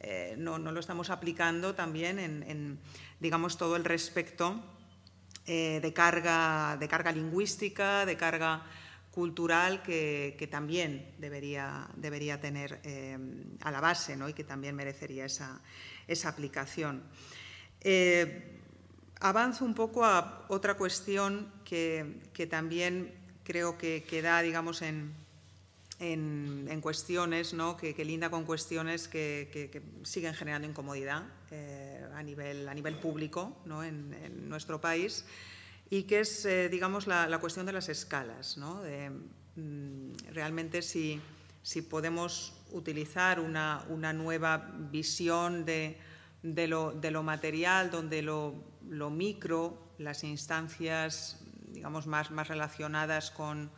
Eh, no, lo estamos aplicando también en, digamos, todo el respecto eh, de, carga, de carga lingüística, de carga cultural que, también debería, debería tener eh, a la base ¿no? y que también merecería esa, aplicación. avanzo un poco a otra cuestión que, también creo que, que da, digamos, en, en, cuestiones, ¿no? que, linda con cuestiones que, siguen generando incomodidad eh, a, nivel, a nivel público ¿no? en, nuestro país y que es, eh, digamos, la, cuestión de las escalas. ¿no? De, mm, realmente si, si, podemos utilizar una, una nueva visión de, de, lo, de, lo, material, donde lo, lo, micro, las instancias digamos, más, más relacionadas con,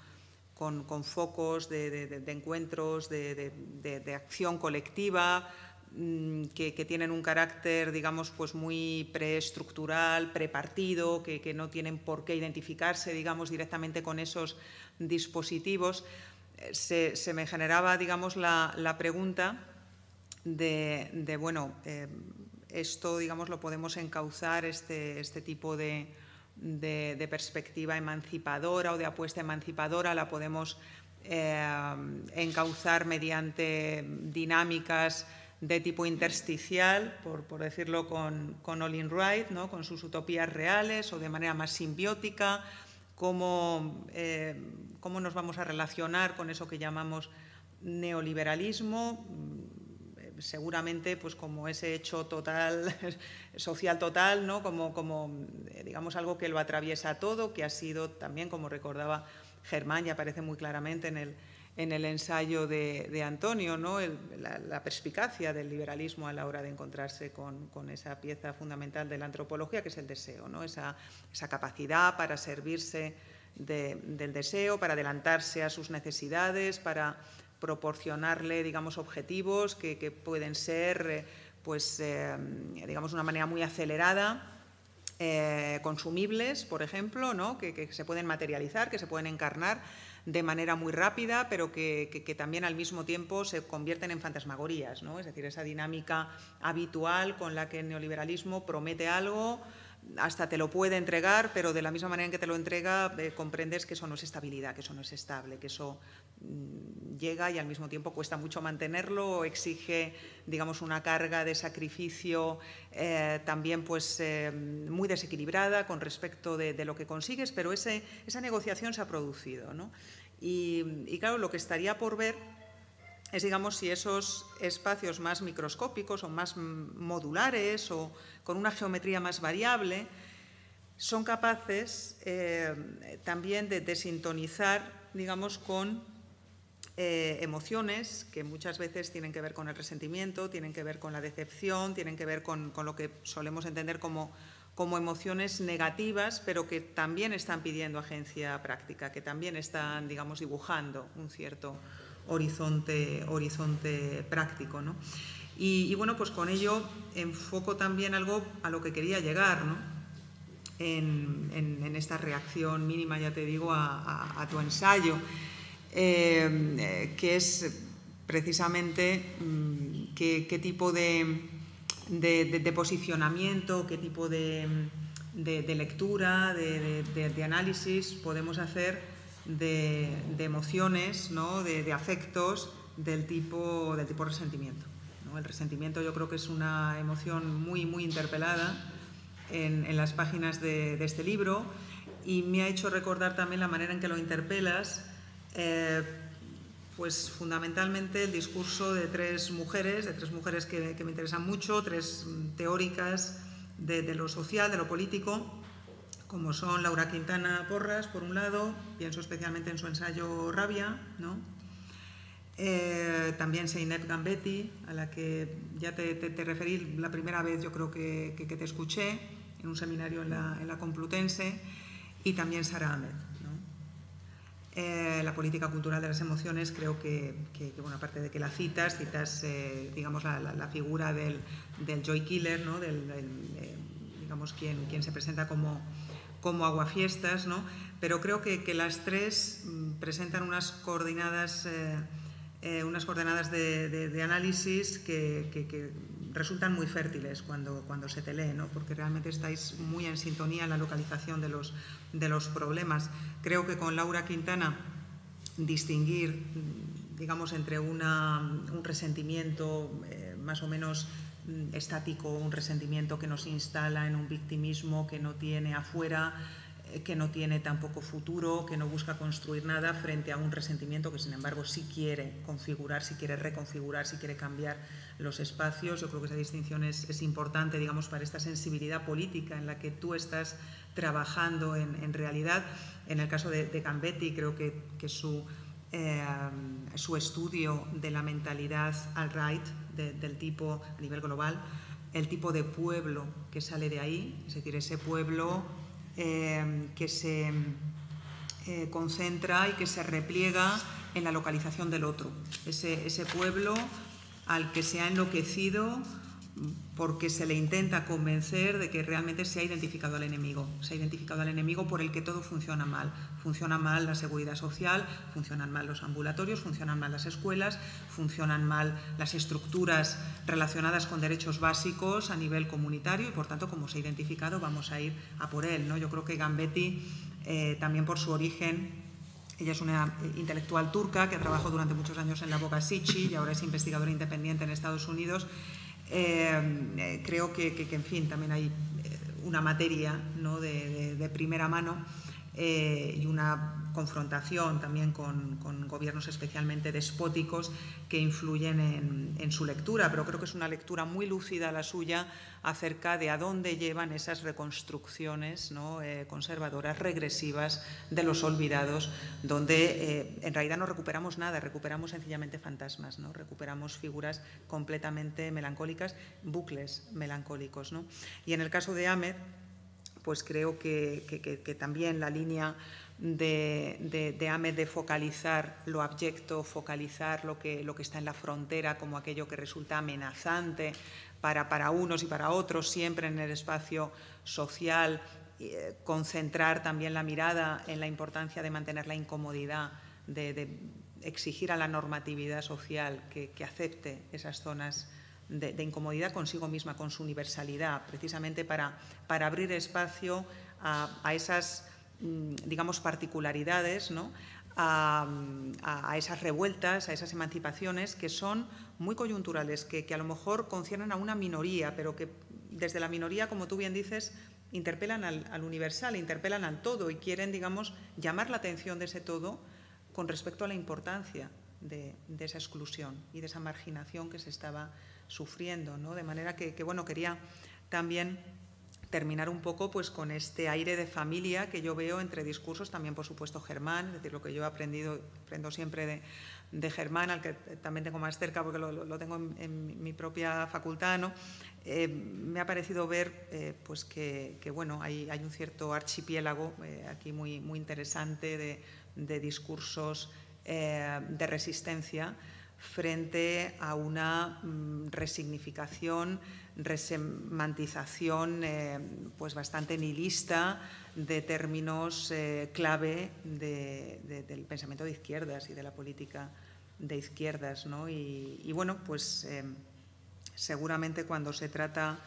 con, focos de, encuentros, de, acción colectiva, mm, que, tienen un carácter, digamos, pues muy preestructural, prepartido, que, no tienen por qué identificarse, digamos, directamente con esos dispositivos, eh, se, me generaba, digamos, la, pregunta de, bueno, eh, esto, digamos, lo podemos encauzar, este, este tipo de, de, perspectiva emancipadora o de apuesta emancipadora la podemos eh, encauzar mediante dinámicas de tipo intersticial, por, decirlo con, con Olin Wright, ¿no? con sus utopías reales o de manera más simbiótica, cómo, eh, cómo nos vamos a relacionar con eso que llamamos neoliberalismo, seguramente pues como ese hecho total, social total, ¿no? como, como eh, digamos algo que lo atraviesa todo, que ha sido también, como recordaba Germán, y aparece muy claramente en el, en el ensayo de, Antonio, ¿no? la, perspicacia del liberalismo a la hora de encontrarse con, con, esa pieza fundamental de la antropología, que es el deseo, ¿no? esa, esa capacidad para servirse del deseo, para adelantarse a sus necesidades, para proporcionarle, digamos, objetivos que, pueden ser, eh, pues, eh, digamos, una manera muy acelerada, eh, consumibles, por ejemplo, ¿no? que, se pueden materializar, que se pueden encarnar de manera muy rápida, pero que, también al mismo tiempo se convierten en fantasmagorías, ¿no? es decir, esa dinámica habitual con la que el neoliberalismo promete algo, hasta te lo puede entregar, pero de la misma manera en que te lo entrega, comprendes que eso no es estabilidad, que eso no es estable, que eso Mm, llega y al mismo tiempo cuesta mucho mantenerlo, exige, digamos, una carga de sacrificio eh, también pues, eh, muy desequilibrada con respecto de, lo que consigues, pero esa negociación se ha producido. ¿no? Y, claro, lo que estaría por ver es, digamos, si esos espacios más microscópicos o más modulares o con una geometría más variable son capaces eh, también de, de sintonizar, digamos, con eh, emociones que muchas veces tienen que ver con el resentimiento, tienen que ver con la decepción, tienen que ver con, lo que solemos entender como, como emociones negativas, pero que también están pidiendo agencia práctica, que también están, digamos, dibujando un cierto horizonte, horizonte práctico. Y, bueno, pues con ello enfoco también algo a lo que quería llegar, en, esta reacción mínima, ya te digo, a tu ensayo. Em, eh, que es precisamente mm, qué, tipo de, posicionamiento, qué tipo de, lectura, de, análisis podemos hacer de, emociones, ¿no? de, afectos del tipo, del tipo resentimiento. El resentimiento yo creo que es una emoción muy, muy interpelada en, las páginas de, este libro y me ha hecho recordar también la manera en que lo interpelas eh, pues fundamentalmente el discurso de tres mujeres, de tres mujeres que, me interesan mucho, tres teóricas de, lo social, de lo político, como son Laura Quintana Porras, por un lado, pienso especialmente en su ensayo Rabia, ¿no? Eh, también Seinep Gambetti, a la que ya te, referí la primera vez, yo creo que, te escuché en un seminario en la, en la Complutense, y también Sara Ahmed. Eh, la política cultural de las emociones, creo que, bueno, aparte de que la citas, citas, eh, digamos, la, figura del, joy killer, ¿no? Del, eh, digamos, quien, quien se presenta como, como aguafiestas, ¿no? Pero creo que, las tres mm, presentan unas coordinadas, unas coordenadas de, análisis que, resultan muy fértiles cuando, cuando se te lee, ¿no? porque realmente estáis muy en sintonía en la localización de los, de los problemas. Creo que con Laura Quintana distinguir, digamos, entre una, un resentimiento eh, más o menos mm, estático, un resentimiento que nos instala en un victimismo que no tiene afuera, eh, que no tiene tampoco futuro, que no busca construir nada, frente a un resentimiento que, sin embargo, sí quiere configurar, sí quiere reconfigurar, sí quiere cambiar los espacios. Yo creo que esa distinción es, importante, digamos, para esta sensibilidad política en la que tú estás trabajando en, realidad. En el caso de, Gambetti, creo que, su, eh, su estudio de la mentalidad alt-right del tipo a nivel global, el tipo de pueblo que sale de ahí, es decir, ese pueblo eh, que se eh, concentra y que se repliega en la localización del otro. Ese, ese pueblo al que se ha enloquecido porque se le intenta convencer de que realmente se ha identificado al enemigo, se ha identificado al enemigo por el que todo funciona mal. Funciona mal la seguridad social, funcionan mal los ambulatorios, funcionan mal las escuelas, funcionan mal las estructuras relacionadas con derechos básicos a nivel comunitario y por tanto como se ha identificado vamos a ir a por él. ¿no? Yo creo que Gambetti, eh, también por su origen, ella es una intelectual turca que trabajó durante muchos años en la Boca Sichi y ahora es investigadora independiente en Estados Unidos eh, creo que, en fin, también hay eh, una materia de, primera mano eh, y una confrontación también con, gobiernos especialmente despóticos que influyen en, su lectura, pero creo que es una lectura muy lúcida la suya acerca de a dónde llevan esas reconstrucciones eh, conservadoras, regresivas de los olvidados, donde eh, en realidad no recuperamos nada, recuperamos sencillamente fantasmas, ¿no? recuperamos figuras completamente melancólicas, bucles melancólicos. Y en el caso de Ahmed, pues creo que, también la línea de, de, AME de focalizar lo abyecto, focalizar lo que, lo que está en la frontera como aquello que resulta amenazante para, para unos y para otros, siempre en el espacio social, eh, concentrar también la mirada en la importancia de mantener la incomodidad, de, exigir a la normatividad social que, acepte esas zonas de, incomodidad consigo misma, con su universalidad, precisamente para, para abrir espacio a, a esas Mm, digamos, particularidades a, esas revueltas, a esas emancipaciones que son muy coyunturales, que, a lo mejor conciernen a una minoría, pero que desde la minoría, como tú bien dices, interpelan al, universal, interpelan al todo y quieren, digamos, llamar la atención de ese todo con respecto a la importancia de, esa exclusión y de esa marginación que se estaba sufriendo. ¿no? De manera que, bueno, quería también terminar un poco pues, con este aire de familia que yo veo entre discursos, también por supuesto Germán, es decir, lo que yo he aprendido, aprendo siempre de, Germán, al que también tengo más cerca porque lo, tengo en, mi propia facultad, ¿no? Eh, me ha parecido ver eh, pues que, bueno, hay, hay, un cierto archipiélago eh, aquí muy, muy interesante de discursos de resistencia frente a una mm, resignificación resemantización eh, pues bastante nihilista de términos eh, clave del pensamiento de izquierdas y de la política de izquierdas. Y, bueno, pues eh, seguramente cuando se trata,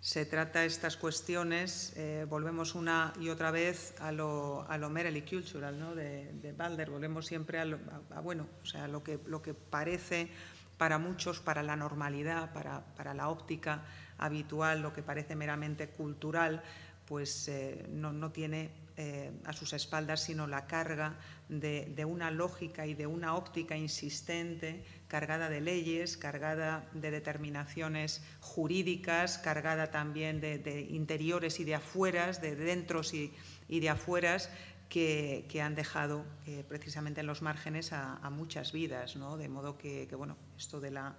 se trata estas cuestiones, volvemos una y otra vez a lo, a lo merely cultural ¿no? de, de Balder, volvemos siempre a, bueno, o sea, lo, que, lo que parece para muchos, para la normalidad, para, la óptica habitual, lo que parece meramente cultural, pues eh, no, tiene eh, a sus espaldas sino la carga de, una lógica y de una óptica insistente, cargada de leyes, cargada de determinaciones jurídicas, cargada también de, interiores y de afueras, de dentros y, y de afueras, que, han dejado eh, precisamente en los márgenes a, muchas vidas, ¿no? de modo que, bueno, esto de la,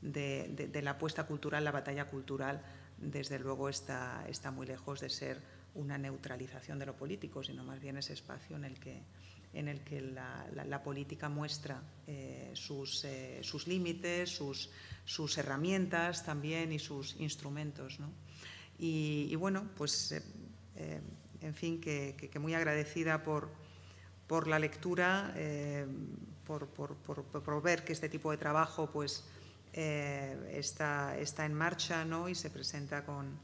de, la apuesta cultural, la batalla cultural, desde luego está, está muy lejos de ser una neutralización de lo político, sino más bien ese espacio en el que, en el que la, política muestra eh, sus, eh, sus, límites, sus, sus, herramientas también y sus instrumentos. ¿no? Y, bueno, pues en fin, que, muy agradecida por, por la lectura, eh, por, ver que este tipo de trabajo pues, eh, está, está, en marcha ¿no? y se presenta con,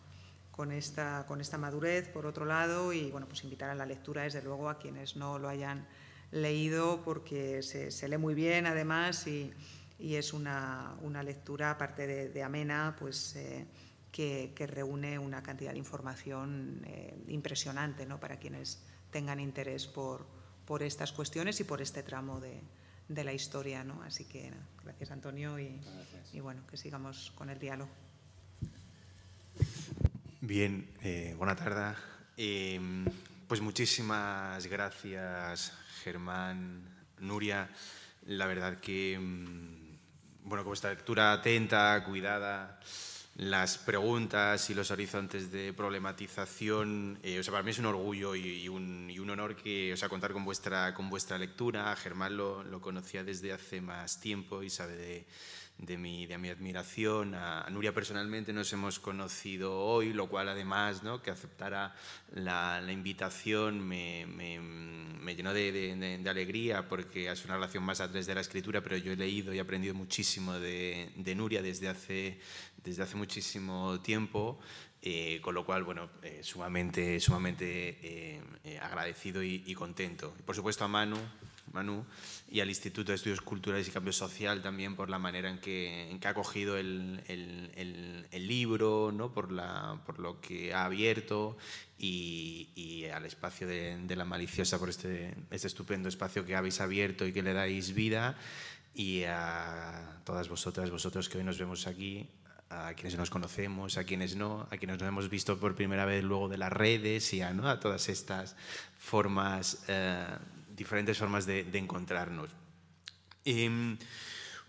con, esta, con esta madurez, por otro lado, y bueno, pues invitar a la lectura, desde luego, a quienes no lo hayan leído, porque se, lee muy bien, además, y, es una, lectura, aparte de, amena, pues... Eh, que, reúne una cantidad de información eh, impresionante ¿no? para quienes tengan interés por, por, estas cuestiones y por este tramo de, de la historia. ¿no? Así que gracias Antonio y, y, bueno, que sigamos con el diálogo. Bien, eh, buena tarde. Em, pues muchísimas gracias Germán, Nuria. La verdad que, em, bueno, con esta lectura atenta, cuidada, las preguntas y los horizontes de problematización. Eh, o sea, para mí es un orgullo y, un, honor que, contar con vuestra, con vuestra lectura. Germán lo, lo conocía desde hace más tiempo y sabe de de mi, de mi admiración. A, Nuria personalmente nos hemos conocido hoy, lo cual además ¿no? que aceptara la, la invitación me, me, me llenó de, de, de, alegría porque es una relación más a través de la escritura, pero yo he leído y aprendido muchísimo de, Nuria desde hace, desde hace muchísimo tiempo. Eh, con lo cual, bueno, eh, sumamente, sumamente eh, eh agradecido y, y contento. Y por supuesto a Manu, Manu, y al Instituto de Estudios Culturales y Cambio Social también por la manera en que, en que ha cogido el, el, el, libro, ¿no? por, la, por lo que ha abierto y, y al espacio de, de, la maliciosa por este, este estupendo espacio que habéis abierto y que le dais vida y a todas vosotras, vosotros que hoy nos vemos aquí, a quienes nos conocemos, a quienes no, a quienes nos hemos visto por primera vez luego de las redes y a, ¿no? a todas estas formas eh, diferentes formas de, encontrarnos. Eh,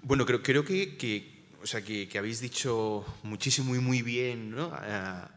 bueno, creo, creo que, o sea, que, habéis dicho muchísimo y muy bien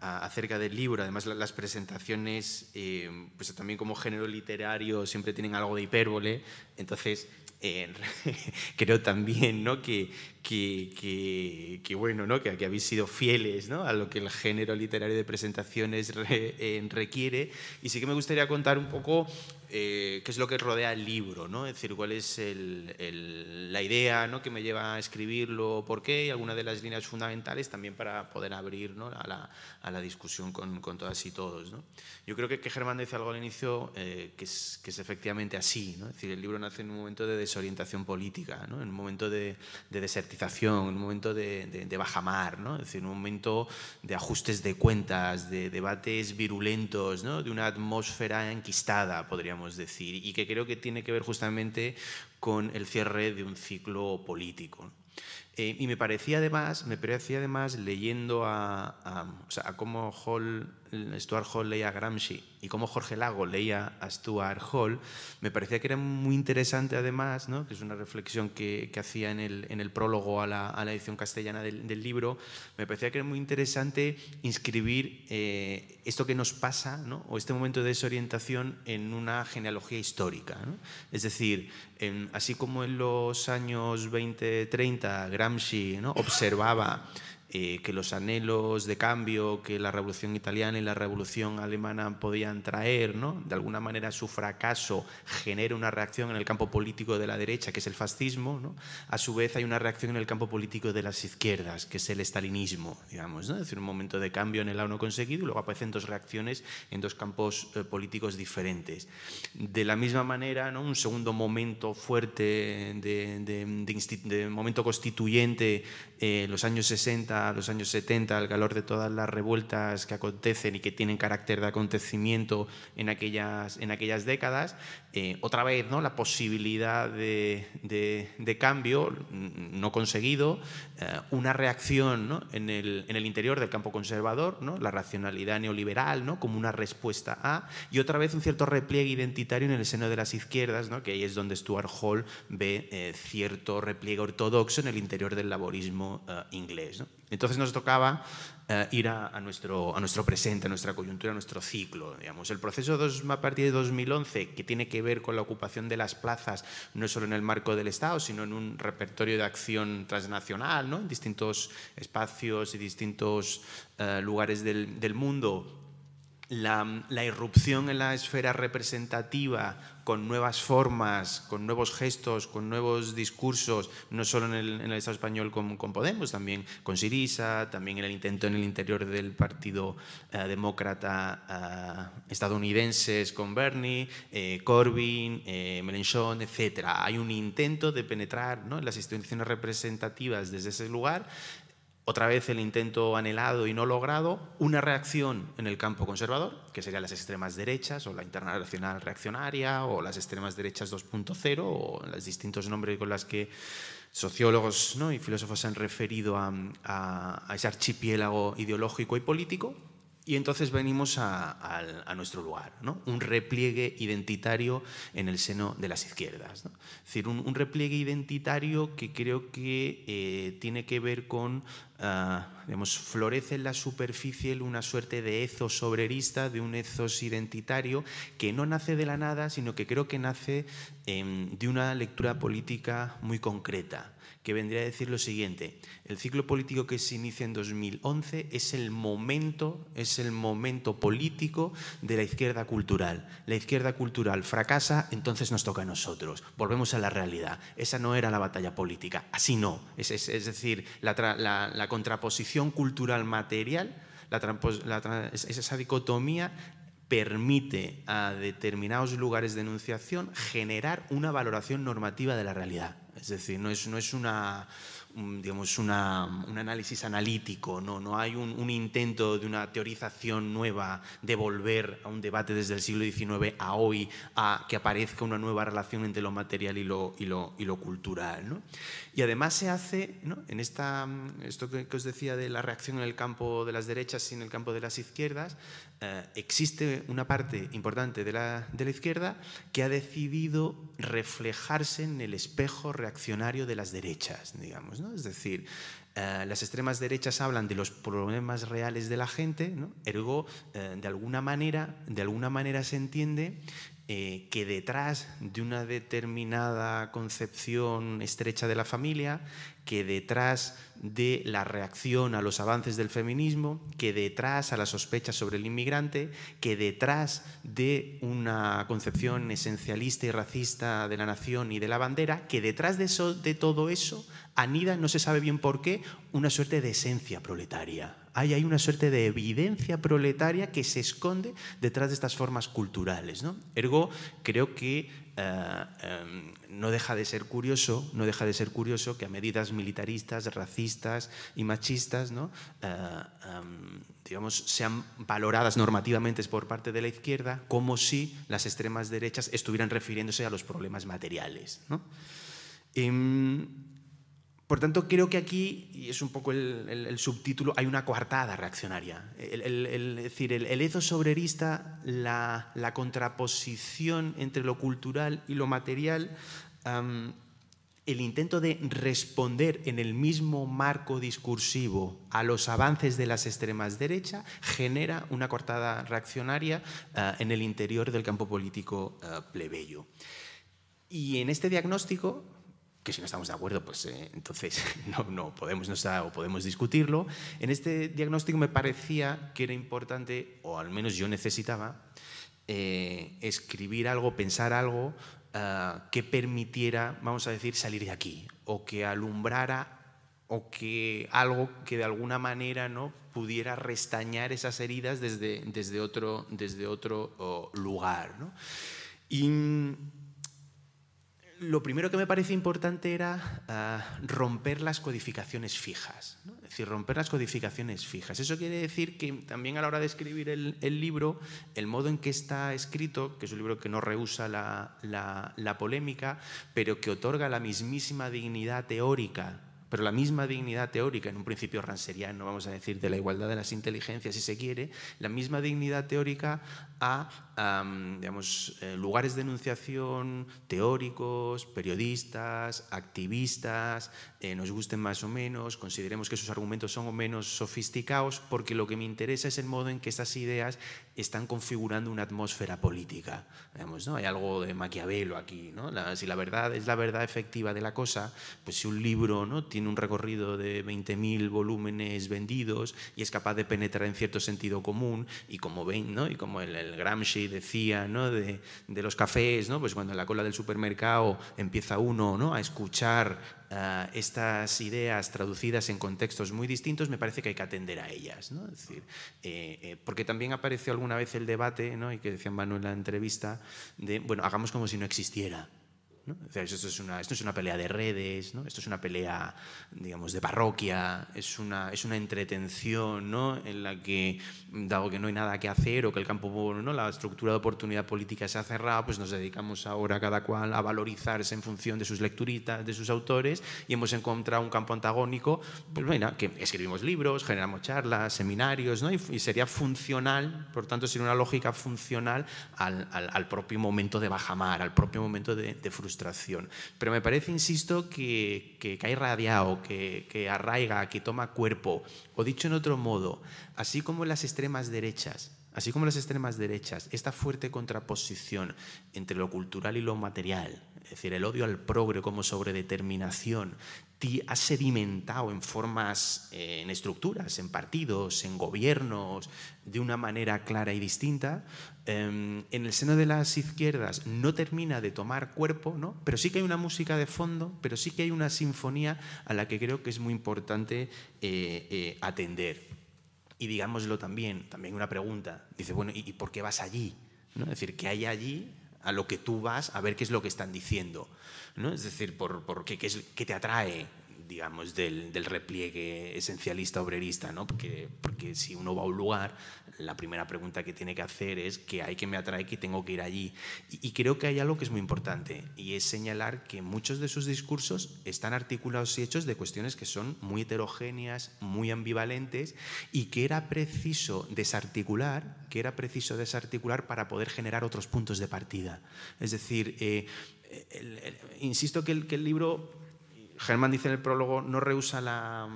acerca del libro. Además, la, las presentaciones, eh, pues también como género literario, siempre tienen algo de hipérbole. Entonces, eh, creo también ¿no? que, que, que, que, bueno, ¿no? que, que habéis sido fieles ¿no? a lo que el género literario de presentaciones re, eh, requiere. Y sí que me gustaría contar un poco eh, qué es lo que rodea el libro, ¿no? es decir, cuál es el, el, la idea ¿no? que me lleva a escribirlo, por qué, y algunas de las líneas fundamentales también para poder abrir ¿no? a, la, a, la, discusión con, con, todas y todos. ¿no? Yo creo que, Germán dice algo al inicio eh, que, es, que es efectivamente así. ¿no? Es decir, el libro nace en un momento de desorientación política, ¿no? en un momento de, de un momento de, bajamar, ¿no? decir, un momento de ajustes de cuentas, de debates virulentos, ¿no? de una atmósfera enquistada, podríamos decir, y que creo que tiene que ver justamente con el cierre de un ciclo político. Eh, y me parecía además, me parecía además leyendo a, a, o sea, a cómo Hall, Stuart Hall leía a Gramsci y cómo Jorge Lago leía a Stuart Hall, me parecía que era muy interesante además, ¿no? que es una reflexión que, que hacía en el, en el prólogo a la, a la edición castellana del, del, libro, me parecía que era muy interesante inscribir eh, esto que nos pasa, ¿no? o este momento de desorientación en una genealogía histórica. ¿no? Es decir, en, así como en los años 20, 30, Gramsci observaba eh, que los anhelos de cambio que la revolución italiana y la revolución alemana podían traer, ¿no? de alguna manera su fracaso genera una reacción en el campo político de la derecha, que es el fascismo, ¿no? a su vez hay una reacción en el campo político de las izquierdas, que es el estalinismo, digamos, ¿no? es decir, un momento de cambio en el lado no conseguido y luego aparecen dos reacciones en dos campos eh, políticos diferentes. De la misma manera, ¿no? un segundo momento fuerte de, de, de, de momento constituyente, eh, los años 60, los años 70, al calor de todas las revueltas que acontecen y que tienen carácter de acontecimiento en aquellas, en aquellas décadas, eh, otra vez ¿no? la posibilidad de, de, de cambio no conseguido, eh, una reacción ¿no? en, el, en, el, interior del campo conservador, ¿no? la racionalidad neoliberal ¿no? como una respuesta a, y otra vez un cierto repliegue identitario en el seno de las izquierdas, ¿no? que ahí es donde Stuart Hall ve eh, cierto repliegue ortodoxo en el interior del laborismo uh, inglés. ¿no? Entonces nos tocaba eh, ir a, a, nuestro, a nuestro presente, a nuestra coyuntura, a nuestro ciclo. Digamos. El proceso dos, a partir de 2011, que tiene que ver con la ocupación de las plazas, no solo en el marco del Estado, sino en un repertorio de acción transnacional, ¿no? en distintos espacios y distintos eh, lugares del, del mundo, la, irrupción en la esfera representativa con nuevas formas, con nuevos gestos, con nuevos discursos, no solo en el, Estado español con, Podemos, también con Sirisa, también en el intento en el interior del Partido eh, Demócrata eh, estadounidenses con Bernie, eh, Corbyn, eh, Mélenchon, etc. Hay un intento de penetrar ¿no? en las instituciones representativas desde ese lugar otra vez el intento anhelado y no logrado, una reacción en el campo conservador, que serían las extremas derechas o la internacional reaccionaria o las extremas derechas 2.0 o los distintos nombres con los que sociólogos y filósofos se han referido a ese archipiélago ideológico y político, Y entonces venimos a, nuestro lugar, ¿no? un repliegue identitario en el seno de las izquierdas. Es decir, un, repliegue identitario que creo que eh, tiene que ver con, uh, digamos, florece en la superficie una suerte de ethos obrerista, de un ethos identitario que no nace de la nada, sino que creo que nace em, de una lectura política muy concreta que vendría a decir lo siguiente. El ciclo político que se inicia en 2011 es el momento, es el momento político de la izquierda cultural. La izquierda cultural fracasa, entonces nos toca a nosotros. Volvemos a la realidad. Esa no era la batalla política. Así no. Es, decir, la, contraposición cultural material, esa dicotomía permite a determinados lugares de enunciación generar una valoración normativa de la realidad. Es decir, no es, no es una, digamos, un análisis analítico, no, no hay un, intento de una teorización nueva de volver a un debate desde el siglo XIX a hoy, a que aparezca una nueva relación entre lo material y lo, y lo, y lo cultural. ¿no? Y además se hace, en esta, esto que, os decía de la reacción en el campo de las derechas y en el campo de las izquierdas, eh, existe una parte importante de la, de la izquierda que ha decidido reflejarse en el espejo reaccionario de las derechas, digamos. Es decir, eh, las extremas derechas hablan de los problemas reales de la gente, ergo, eh, de, alguna manera, de alguna manera se entiende eh, que detrás de una determinada concepción estrecha de la familia, que detrás de la reacción a los avances del feminismo, que detrás a las sospechas sobre el inmigrante, que detrás de una concepción esencialista y racista de la nación y de la bandera, que detrás de, eso, de todo eso anida, no se sabe bien por qué, una suerte de esencia proletaria. Hay, hay una suerte de evidencia proletaria que se esconde detrás de estas formas culturales. ¿no? Ergo, creo que eh, em, no deja de ser curioso, no deja de ser curioso que a medidas militaristas, racistas y machistas, ¿no? Eh, em, digamos, sean valoradas normativamente por parte de la izquierda como si las extremas derechas estuvieran refiriéndose a los problemas materiales. ¿no? Em, por tanto, creo que aquí, y es un poco el, subtítulo, hay una coartada reaccionaria. Es decir, el, ethos obrerista, la, contraposición entre lo cultural y lo material, el intento de responder en el mismo marco discursivo a los avances de las extremas derechas genera una coartada reaccionaria ah, en el interior del campo político ah, plebeyo. Y en este diagnóstico, que si no estamos de acuerdo, pues eh, entonces no, no podemos no estar, o podemos discutirlo. En este diagnóstico me parecía que era importante, o al menos yo necesitaba, eh, escribir algo, pensar algo eh, que permitiera, vamos a decir, salir de aquí, o que alumbrara, o que algo que de alguna manera no pudiera restañar esas heridas desde, desde otro, desde otro lugar. ¿no? Y lo primero que me parece importante era ah, romper las codificaciones fijas. Es decir, romper las codificaciones fijas. Eso quiere decir que también a la hora de escribir el, libro, el modo en que está escrito, que es un libro que no rehúsa la, la polémica, pero que otorga la mismísima dignidad teórica pero la misma dignidad teórica, en un principio ranseriano, vamos a decir, de la igualdad de las inteligencias, si se quiere, la misma dignidad teórica a digamos, eh, lugares de enunciación teóricos, periodistas, activistas, eh, nos gusten más o menos, consideremos que sus argumentos son o menos sofisticados, porque lo que me interesa es el modo en que estas ideas están configurando una atmósfera política. ¿no? Hay algo de Maquiavelo aquí. ¿no? si la verdad es la verdad efectiva de la cosa, pues si un libro ¿no? tiene un recorrido de 20.000 volúmenes vendidos y es capaz de penetrar en cierto sentido común, y como ven, ¿no? y como el, el Gramsci decía ¿no? de, de, los cafés, ¿no? pues cuando en la cola del supermercado empieza uno ¿no? a escuchar Estas ideas traducidas en contextos muy distintos, me parece que hay que atender a ellas. ¿no? Decir, eh, eh, porque también apareció alguna vez el debate, ¿no? y que decía Manuel en la entrevista, de, bueno, hagamos como si no existiera. Esto, es una, esto es una pelea de redes, ¿no? esto es una pelea, digamos, de parroquia, es una, es una entretención ¿no? en la que, dado que no hay nada que hacer o que el campo, ¿no? la estructura de oportunidad política se ha cerrado, pues nos dedicamos ahora cada cual a valorizarse en función de sus lecturitas, de sus autores, y hemos encontrado un campo antagónico, pues bueno, que escribimos libros, generamos charlas, seminarios, ¿no? y, sería funcional, por tanto, sería una lógica funcional al, al, propio momento de bajamar, al propio momento de, de frustración pero me parece, insisto, que, que, ha irradiado, que, que arraiga, que toma cuerpo. O dicho en otro modo, así como las extremas derechas Así como las extremas derechas, esta fuerte contraposición entre lo cultural y lo material, es decir, el odio al progre como sobredeterminación, ha sedimentado en formas, eh, en estructuras, en partidos, en gobiernos, de una manera clara y distinta. Em, en el seno de las izquierdas no termina de tomar cuerpo, ¿no? pero sí que hay una música de fondo, pero sí que hay una sinfonía a la que creo que es muy importante eh, eh, atender. Y digámoslo también, también una pregunta, dice, bueno, ¿y, por qué vas allí? ¿No? Es decir, ¿qué hay allí a lo que tú vas a ver qué es lo que están diciendo? ¿No? Es decir, ¿por, por qué, qué, te atrae? digamos, del, del, repliegue esencialista obrerista, ¿no? Porque, porque si uno va a un lugar, la primera pregunta que tiene que hacer es ¿qué hay que me atrae que tengo que ir allí? Y, y, creo que hay algo que es muy importante y es señalar que muchos de sus discursos están articulados y hechos de cuestiones que son muy heterogéneas, muy ambivalentes y que era preciso desarticular, que era preciso desarticular para poder generar otros puntos de partida. Es decir, eh, insisto que el, que el libro Germán dice en el prólogo, no rehúsa la,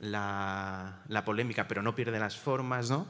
la, polémica, pero no pierde las formas, ¿no?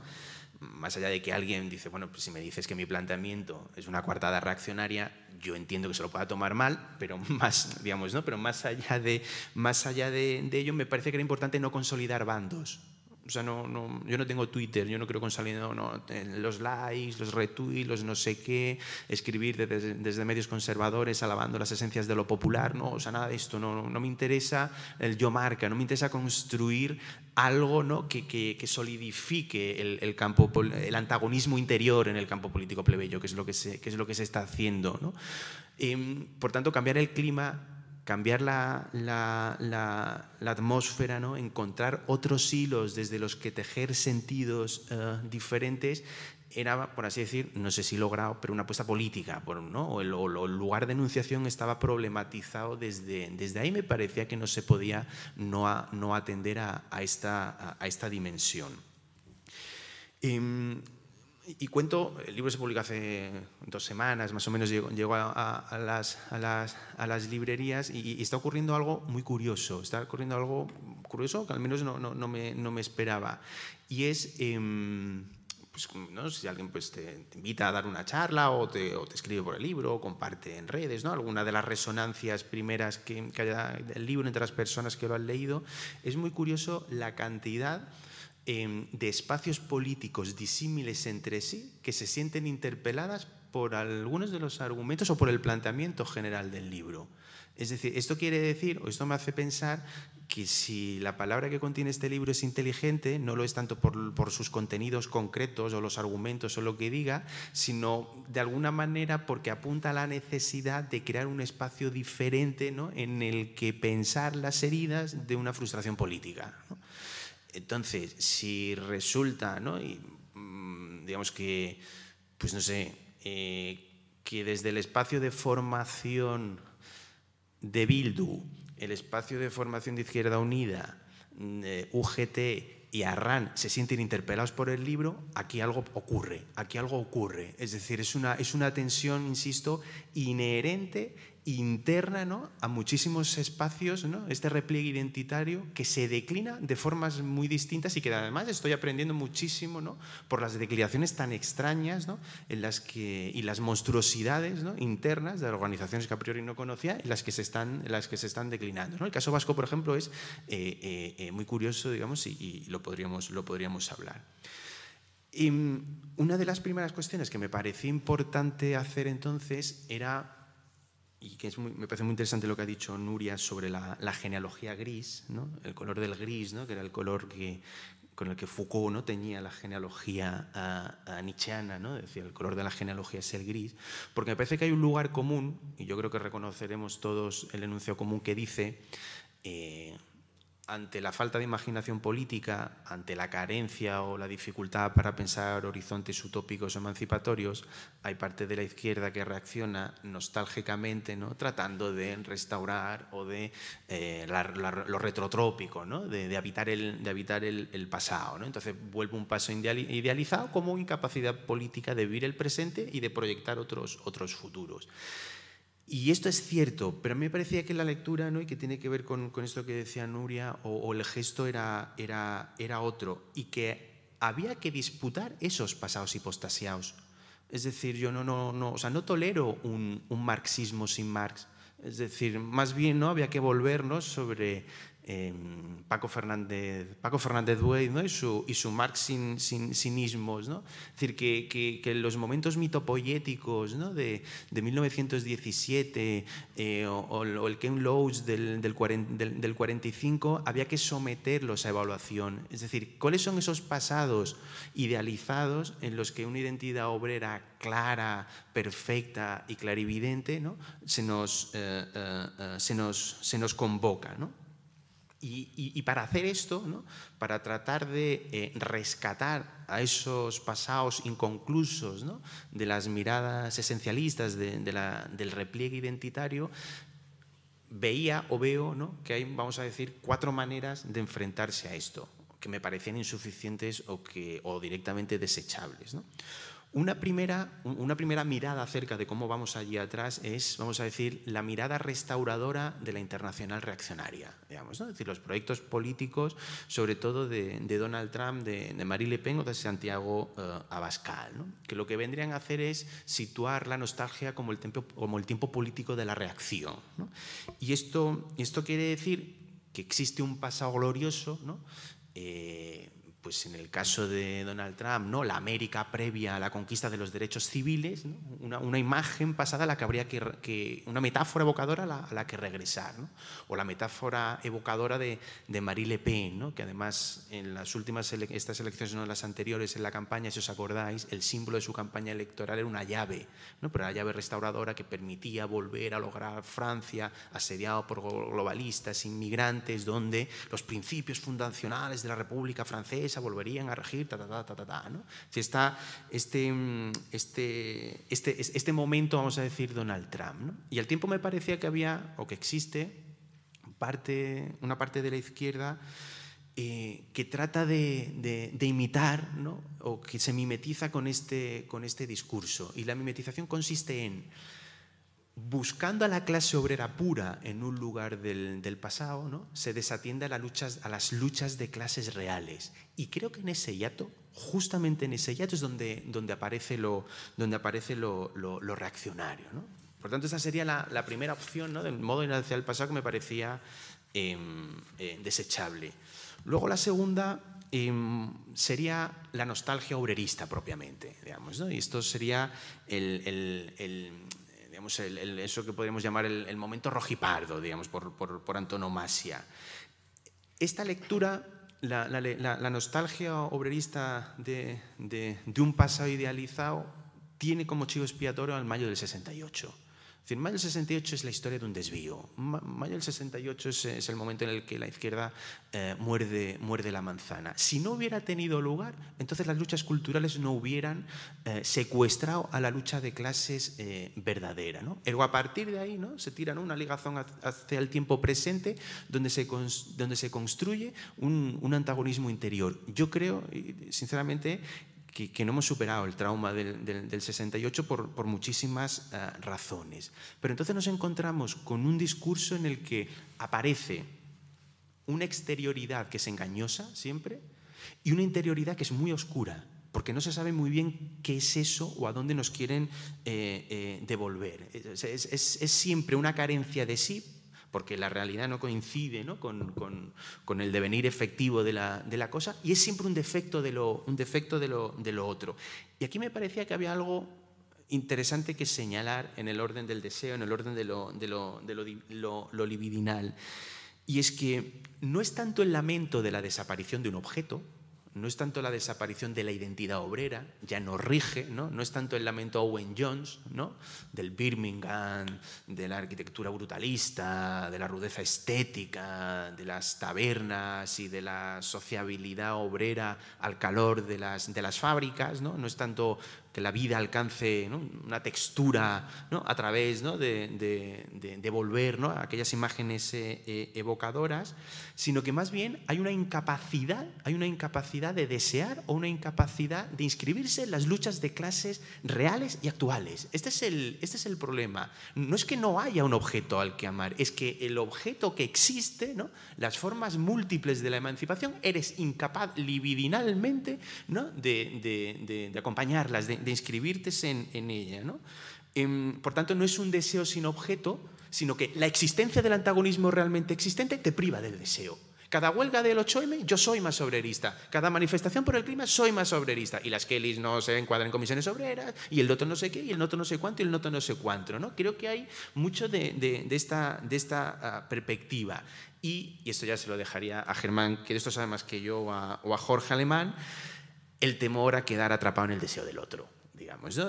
Más allá de que alguien dice, bueno, pues si me dices que mi planteamiento es una coartada reaccionaria, yo entiendo que se lo pueda tomar mal, pero más, digamos, ¿no? Pero más allá de, más allá de, de ello, me parece que era importante no consolidar bandos. O sea, no, no, yo no tengo Twitter, yo no creo consolidar no, los likes, los retweets, los no sé qué, escribir desde, desde, medios conservadores alabando las esencias de lo popular, no, o sea, nada de esto, no, no me interesa el yo marca, no me interesa construir algo ¿no? que, que, que solidifique el, campo, el antagonismo interior en el campo político plebeyo, que es lo que se, que es lo que se está haciendo. ¿no? Eh, por tanto, cambiar el clima cambiar la, la, la, atmósfera, ¿no? encontrar otros hilos desde los que tejer sentidos uh, diferentes, era, por así decir, no sé si logrado, pero una apuesta política, ¿no? el, lugar de enunciación estaba problematizado desde, ahí, me parecía que no se podía no, atender a, esta, dimensión. Eh, y cuento, el libro se publica hace dos semanas, más o menos llegó, a, a, las, a, las, a, las, librerías y, y, está ocurriendo algo muy curioso, está ocurriendo algo curioso que al menos no, no, no, me, no me, esperaba. Y es, eh, pues, ¿no? si alguien pues, te, te, invita a dar una charla o te, o te, escribe por el libro o comparte en redes, ¿no? alguna de las resonancias primeras que, que haya del libro entre las personas que lo han leído, es muy curioso la cantidad eh, de espacios políticos disímiles entre sí que se sienten interpeladas por algunos de los argumentos o por el planteamiento general del libro. Es decir, esto quiere decir, o esto me hace pensar, que si la palabra que contiene este libro es inteligente, no lo es tanto por, sus contenidos concretos o los argumentos o lo que diga, sino de alguna manera porque apunta a la necesidad de crear un espacio diferente ¿no? en el que pensar las heridas de una frustración política. Entonces, si resulta, ¿no? Y, mm, digamos que, pues no sé, eh, que desde el espacio de formación de Bildu, el espacio de formación de Izquierda Unida, eh, UGT y Arran se sienten interpelados por el libro, aquí algo ocurre, aquí algo ocurre. Es decir, es una, es una tensión, insisto, inherente interna ¿no? a muchísimos espacios, ¿no? este repliegue identitario que se declina de formas muy distintas y que además estoy aprendiendo muchísimo ¿no? por las declinaciones tan extrañas en las que, y las monstruosidades internas de organizaciones que a priori no conocía en las que se están, las que se están declinando. El caso vasco, por ejemplo, es eh, eh, eh muy curioso digamos, y, y, lo, podríamos, lo podríamos hablar. Y mm, una de las primeras cuestiones que me pareció importante hacer entonces era y que es muy, me parece muy interesante lo que ha dicho Nuria sobre la, la genealogía gris, ¿no? el color del gris, ¿no? que era el color que, con el que Foucault ¿no? teñía la genealogía a, nietzscheana, ¿no? decía, el color de la genealogía es el gris, porque me parece que hay un lugar común, y yo creo que reconoceremos todos el enunciado común que dice, eh, ante la falta de imaginación política, ante la carencia o la dificultad para pensar horizontes utópicos emancipatorios, hay parte de la izquierda que reacciona nostálgicamente, ¿no? tratando de restaurar o de eh, lo retrotrópico, ¿no? de, habitar, el, de habitar el, pasado. ¿no? Entonces vuelve un paso idealizado como incapacidad política de vivir el presente y de proyectar otros, otros futuros. Y esto es cierto, pero a mí me parecía que la lectura, ¿no? y que tiene que ver con, esto que decía Nuria, o, el gesto era, era, era, otro, y que había que disputar esos pasados hipostasiados. Es decir, yo no, no, no, o sea, no tolero un, un marxismo sin Marx. Es decir, más bien ¿no? había que volvernos sobre Paco Fernández, Paco Fernández ¿no? y, su, Marx sin. ¿no? Es decir, que, que, los momentos mitopoyéticos ¿no? de, de 1917 eh, o, el Ken Loach del, del, del, del 45 había que someterlos a evaluación. Es decir, ¿cuáles son esos pasados idealizados en los que una identidad obrera clara, perfecta y clarividente ¿no? se, nos, eh, eh, nos, se nos convoca? ¿no? Y, para hacer esto, para tratar de eh, rescatar a esos pasados inconclusos de las miradas esencialistas del repliegue identitario, veía o veo que hay, vamos a decir, cuatro maneras de enfrentarse a esto, que me parecían insuficientes o, que, o directamente desechables. Una primera, una primera mirada acerca de cómo vamos allí atrás es, vamos a decir, la mirada restauradora de la internacional reaccionaria. Digamos, Es decir, los proyectos políticos, sobre todo de, Donald Trump, de, de, Marie Le Pen o de Santiago uh, Abascal, que lo que vendrían a hacer es situar la nostalgia como el tiempo, como el tiempo político de la reacción. Y esto, esto quiere decir que existe un pasado glorioso, ¿no? Eh, pues en el caso de Donald Trump, ¿no? la América previa a la conquista de los derechos civiles, una, imagen pasada a la que habría que, una metáfora evocadora a la, que regresar, o la metáfora evocadora de, de Marie Le Pen, que además en las últimas estas elecciones, no en las anteriores, en la campaña, si os acordáis, el símbolo de su campaña electoral era una llave, ¿no? pero la llave restauradora que permitía volver a lograr Francia asediado por globalistas, inmigrantes, donde los principios fundacionales de la República Francesa volverían a regir, ta, ta, ta, ta, ta, ¿no? Si está este, este, este, este momento, vamos a decir, Donald Trump, ¿no? Y al tiempo me parecía que había, o que existe, parte, una parte de la izquierda eh, que trata de, de, imitar ¿no? o que se mimetiza con este, con este discurso. Y la mimetización consiste en buscando a la clase obrera pura en un lugar del, del pasado, ¿no? se desatiende a, luchas, a, las luchas de clases reales. Y creo que en ese hiato, justamente en ese hiato es donde, donde aparece lo, donde aparece lo, lo, reaccionario. ¿no? Por tanto, esa sería la, la primera opción ¿no? del modo de ir hacia el pasado que me parecía em, eh, desechable. Luego la segunda em, sería la nostalgia obrerista propiamente, digamos, ¿no? y esto sería el, el eso que podríamos llamar el, momento rojipardo, digamos, por, por, por antonomasia. Esta lectura la, nostalgia obrerista de, de, de, un pasado idealizado tiene como chivo expiatorio al mayo del 68 decir, mayo del 68 es la historia de un desvío. Mayo del 68 es, el momento en el que la izquierda eh, muerde, la manzana. Si no hubiera tenido lugar, entonces las luchas culturales no hubieran eh, secuestrado a la lucha de clases eh, verdadera. ¿no? Ergo, a partir de ahí ¿no? se tira una ligazón hacia el tiempo presente donde se, donde se construye un, un antagonismo interior. Yo creo, sinceramente, que, no hemos superado el trauma del, 68 por, por muchísimas eh, razones. Pero entonces nos encontramos con un discurso en el que aparece una exterioridad que es engañosa siempre y una interioridad que es muy oscura, porque no se sabe muy bien qué es eso o a dónde nos quieren eh, eh, devolver. Es, es, siempre una carencia de sí, porque la realidad no coincide Con, el devenir efectivo de la, cosa, y es siempre un defecto, de lo, un defecto de, lo, otro. Y aquí me parecía que había algo interesante que señalar en el orden del deseo, en el orden de lo, de lo, libidinal. Y es que no es tanto el lamento de la desaparición de un objeto, no es tanto la desaparición de la identidad obrera, ya no rige, ¿no? no es tanto el lamento Owen Jones, ¿no? del Birmingham, de la arquitectura brutalista, de la rudeza estética, de las tabernas y de la sociabilidad obrera al calor de las, de las fábricas, ¿no? no es tanto que la vida alcance una textura a través de, volver a aquellas imágenes eh, eh, evocadoras, sino que más bien hay una incapacidad, hay una incapacidad de desear o una incapacidad de inscribirse en las luchas de clases reales y actuales. Este es el, este es el problema. No es que no haya un objeto al que amar, es que el objeto que existe, ¿no? las formas múltiples de la emancipación, eres incapaz libidinalmente de, de acompañarlas, de, de inscribirte en, ella. ¿no? Em, por tanto, no es un deseo sin objeto, sino que la existencia del antagonismo realmente existente te priva del deseo. Cada huelga del 8M, yo soy más obrerista. Cada manifestación por el clima, soy más obrerista. Y las Kellys no se encuadran en comisiones obreras, y el otro no sé qué, y el otro no sé cuánto, y el otro no sé cuánto. ¿no? Creo que hay mucho de, de, esta, de esta ah, perspectiva. Y, y, esto ya se lo dejaría a Germán, que de esto sabe más que yo, o a Jorge Alemán, el temor a quedar atrapado en el deseo del otro.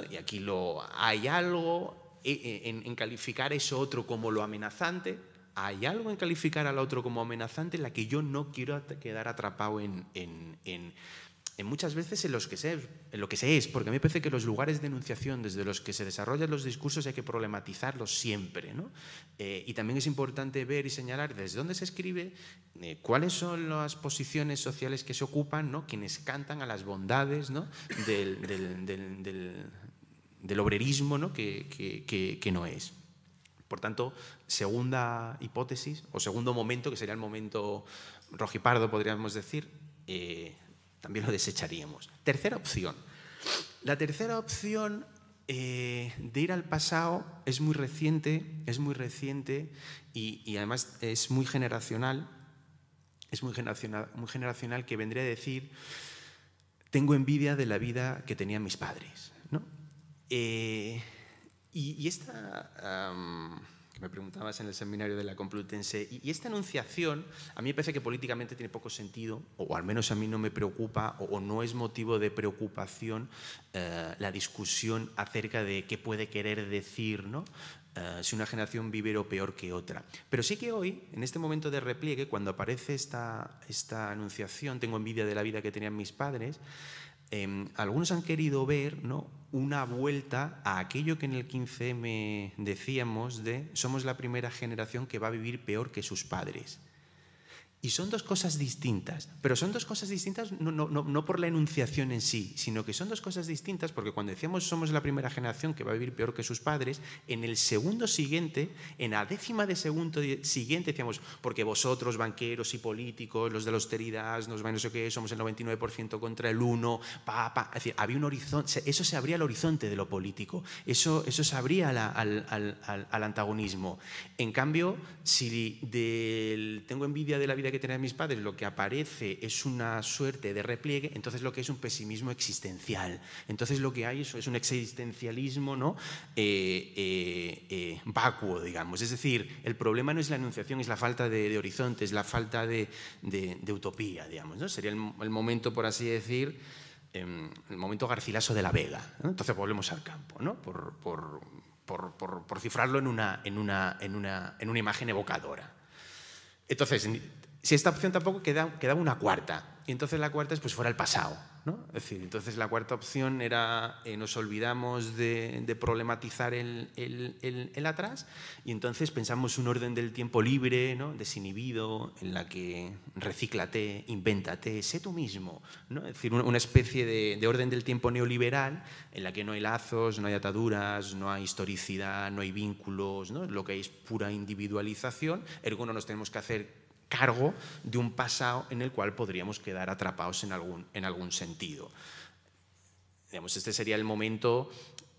Y aquí lo, hay algo eh, eh, en, calificar eso otro como lo amenazante, hay algo en calificar al otro como amenazante en la que yo no quiero quedar atrapado en muchas veces en, los que se, en lo que se es, porque a mí me parece que los lugares de enunciación desde los que se desarrollan los discursos hay que problematizarlos siempre. ¿no? Eh, y también es importante ver y señalar desde dónde se escribe, eh, cuáles son las posiciones sociales que se ocupan, ¿no? quienes cantan a las bondades ¿no? del, del, del, obrerismo ¿no? Que, que, que, no es. Por tanto, segunda hipótesis, o segundo momento, que sería el momento rojipardo, podríamos decir, eh, también lo desecharíamos. Tercera opción. La tercera opción eh, de ir al pasado es muy reciente, es muy reciente y, además es muy generacional. Es muy generacional, muy generacional que vendría a decir, tengo envidia de la vida que tenían mis padres. ¿no? Eh, y, esta me preguntabas en el seminario de la Complutense. Y, esta enunciación, a mí me parece que políticamente tiene poco sentido, o, al menos a mí no me preocupa, o, no es motivo de preocupación eh, la discusión acerca de qué puede querer decir ¿no? Eh, si una generación vive o peor que otra. Pero sí que hoy, en este momento de repliegue, cuando aparece esta, esta anunciación, tengo envidia de la vida que tenían mis padres, Em, algunos han querido ver ¿no? una vuelta a aquello que en el 15M decíamos de somos la primera generación que va a vivir peor que sus padres. Y son dos cosas distintas, pero son dos cosas distintas no, no, no, por la enunciación en sí, sino que son dos cosas distintas porque cuando decíamos somos la primera generación que va a vivir peor que sus padres, en el segundo siguiente, en la décima de segundo siguiente decíamos, porque vosotros, banqueros y políticos, los de la austeridad, nos van no sé qué, somos el 99% contra el 1, pa, pa. Es decir, había un horizonte, eso se abría al horizonte de lo político, eso, eso se abría al, al, al, al antagonismo. En cambio, si del, tengo envidia de la vida que tenían mis padres, lo que aparece es una suerte de repliegue, entonces lo que es un pesimismo existencial. Entonces lo que hay es, un existencialismo ¿no? Eh, eh, eh, vacuo, digamos. Es decir, el problema no es la enunciación, es la falta de, horizonte, es la falta de, utopía, digamos. ¿no? Sería el, momento, por así decir, em, el momento garcilaso de la vega. Entonces volvemos al campo, ¿no? por, por, por, por, cifrarlo en una, en, una, en, una, en una imagen evocadora. Entonces, si esta opción tampoco queda, queda una cuarta. Y entonces la cuarta es pues fuera el pasado. ¿no? Decir, entonces la cuarta opción era eh, nos olvidamos de, problematizar el, el, atrás y entonces pensamos un orden del tiempo libre, ¿no? desinhibido, en la que recíclate, invéntate, sé tú mismo. ¿no? Es decir, una especie de, de, orden del tiempo neoliberal en la que no hay lazos, no hay ataduras, no hay historicidad, no hay vínculos, ¿no? lo que hay es pura individualización, ergo no nos tenemos que hacer cargo de un pasado en el cual podríamos quedar atrapados en algún, en algún sentido. Digamos, este sería el momento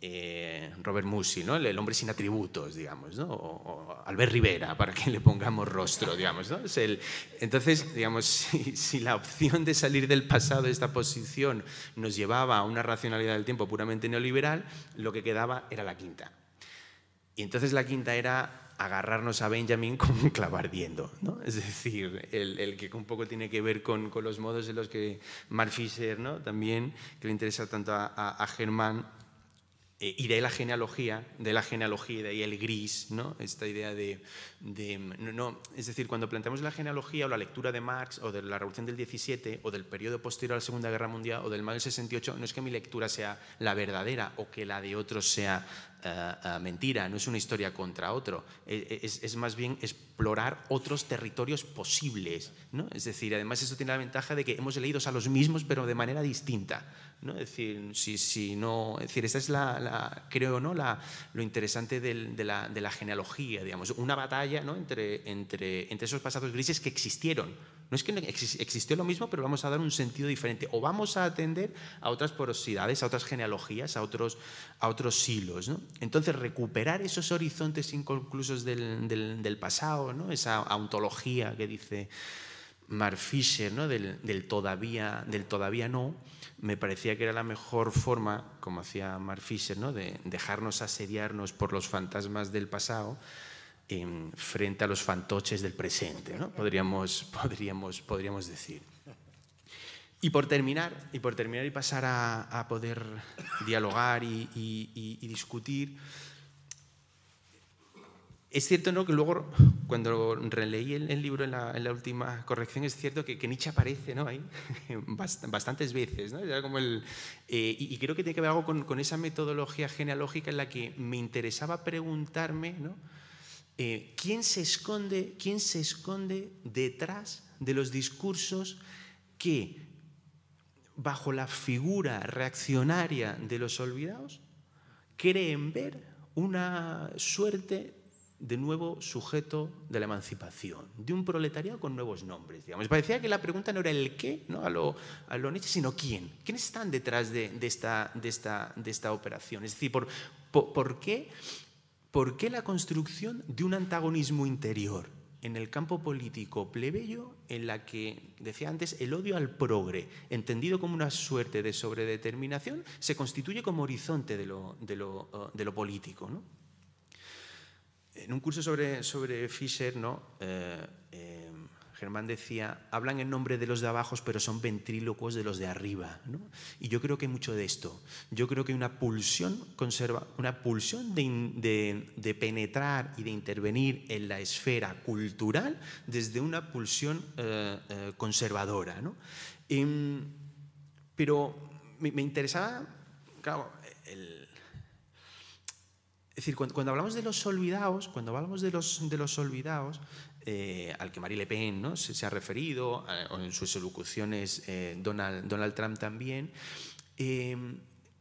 eh, Robert Musi, ¿no? el, hombre sin atributos, digamos, ¿no? o, Albert Rivera, para que le pongamos rostro, digamos. ¿no? Es el, entonces, digamos, si, si, la opción de salir del pasado de esta posición nos llevaba a una racionalidad del tiempo puramente neoliberal, lo que quedaba era la quinta. Y entonces la quinta era agarrarnos a Benjamin como clavardiendo, ¿no? Es decir, el, que un poco tiene que ver con, los modos en los que Mark Fisher, ¿no? También, que le interesa tanto a, a Germán, eh, y de ahí la genealogía, de la genealogía de ahí el gris, ¿no? esta idea de... no, es decir, cuando planteamos la genealogía o la lectura de Marx o de la Revolución del 17 o del periodo posterior a la Segunda Guerra Mundial o del mayo del 68, no es que mi lectura sea la verdadera o que la de otros sea mentira, no es una historia contra otro, es, es, más bien explorar otros territorios posibles. ¿no? Es decir, además eso tiene la ventaja de que hemos leído a los mismos pero de manera distinta. ¿no? Es decir, si, si no, es decir, esta es la, creo, ¿no? La, lo interesante de, la, de, la, genealogía, digamos, una batalla ¿no? entre, entre, entre esos pasados grises que existieron. No es que existió lo mismo, pero vamos a dar un sentido diferente. O vamos a atender a otras porosidades, a otras genealogías, a otros, a otros hilos. ¿no? Entonces, recuperar esos horizontes inconclusos del, del, pasado, ¿no? esa ontología que dice Mark Fisher, ¿no? del, del, todavía, del todavía no, me parecía que era la mejor forma, como hacía Mark Fisher, ¿no? de dejarnos asediarnos por los fantasmas del pasado en, frente a los fantoches del presente, ¿no? podríamos, podríamos, podríamos decir. Y por terminar, y, por terminar y pasar a, a poder dialogar y, y, y discutir, es cierto ¿no? que luego, cuando releí el, libro en la, última corrección, es cierto que, Nietzsche aparece ¿no? ahí bastantes veces. ¿no? como el, eh, y, creo que tiene que ver algo con, esa metodología genealógica en la que me interesaba preguntarme ¿no? Eh, ¿quién, se esconde, quién se esconde detrás de los discursos que, bajo la figura reaccionaria de los olvidados, creen ver una suerte de nuevo sujeto de la emancipación, de un proletariado con nuevos nombres. Digamos. Parecía que la pregunta no era el qué, ¿no? a, lo, a lo Nietzsche, sino quién. ¿Quiénes están detrás de, esta, de, esta, de esta operación? Es decir, por, por, qué, ¿por qué la construcción de un antagonismo interior en el campo político plebeyo en la que, decía antes, el odio al progre, entendido como una suerte de sobredeterminación, se constituye como horizonte de lo, lo político? En un curso sobre, sobre Fischer, ¿no? Eh, eh, Germán decía, hablan en nombre de los de abajo, pero son ventrílocos de los de arriba. Y yo creo que hay mucho de esto. Yo creo que hay una pulsión, conserva, una pulsión de, penetrar y de intervenir en la esfera cultural desde una pulsión eh, conservadora. Em, pero me, interesaba, claro, el, es decir, cuando, hablamos de los olvidados, cuando hablamos de los, de los olvidados, eh, al que Marie Le Pen ¿no? se, ha referido, eh, o en sus elocuciones eh, Donald, Trump también,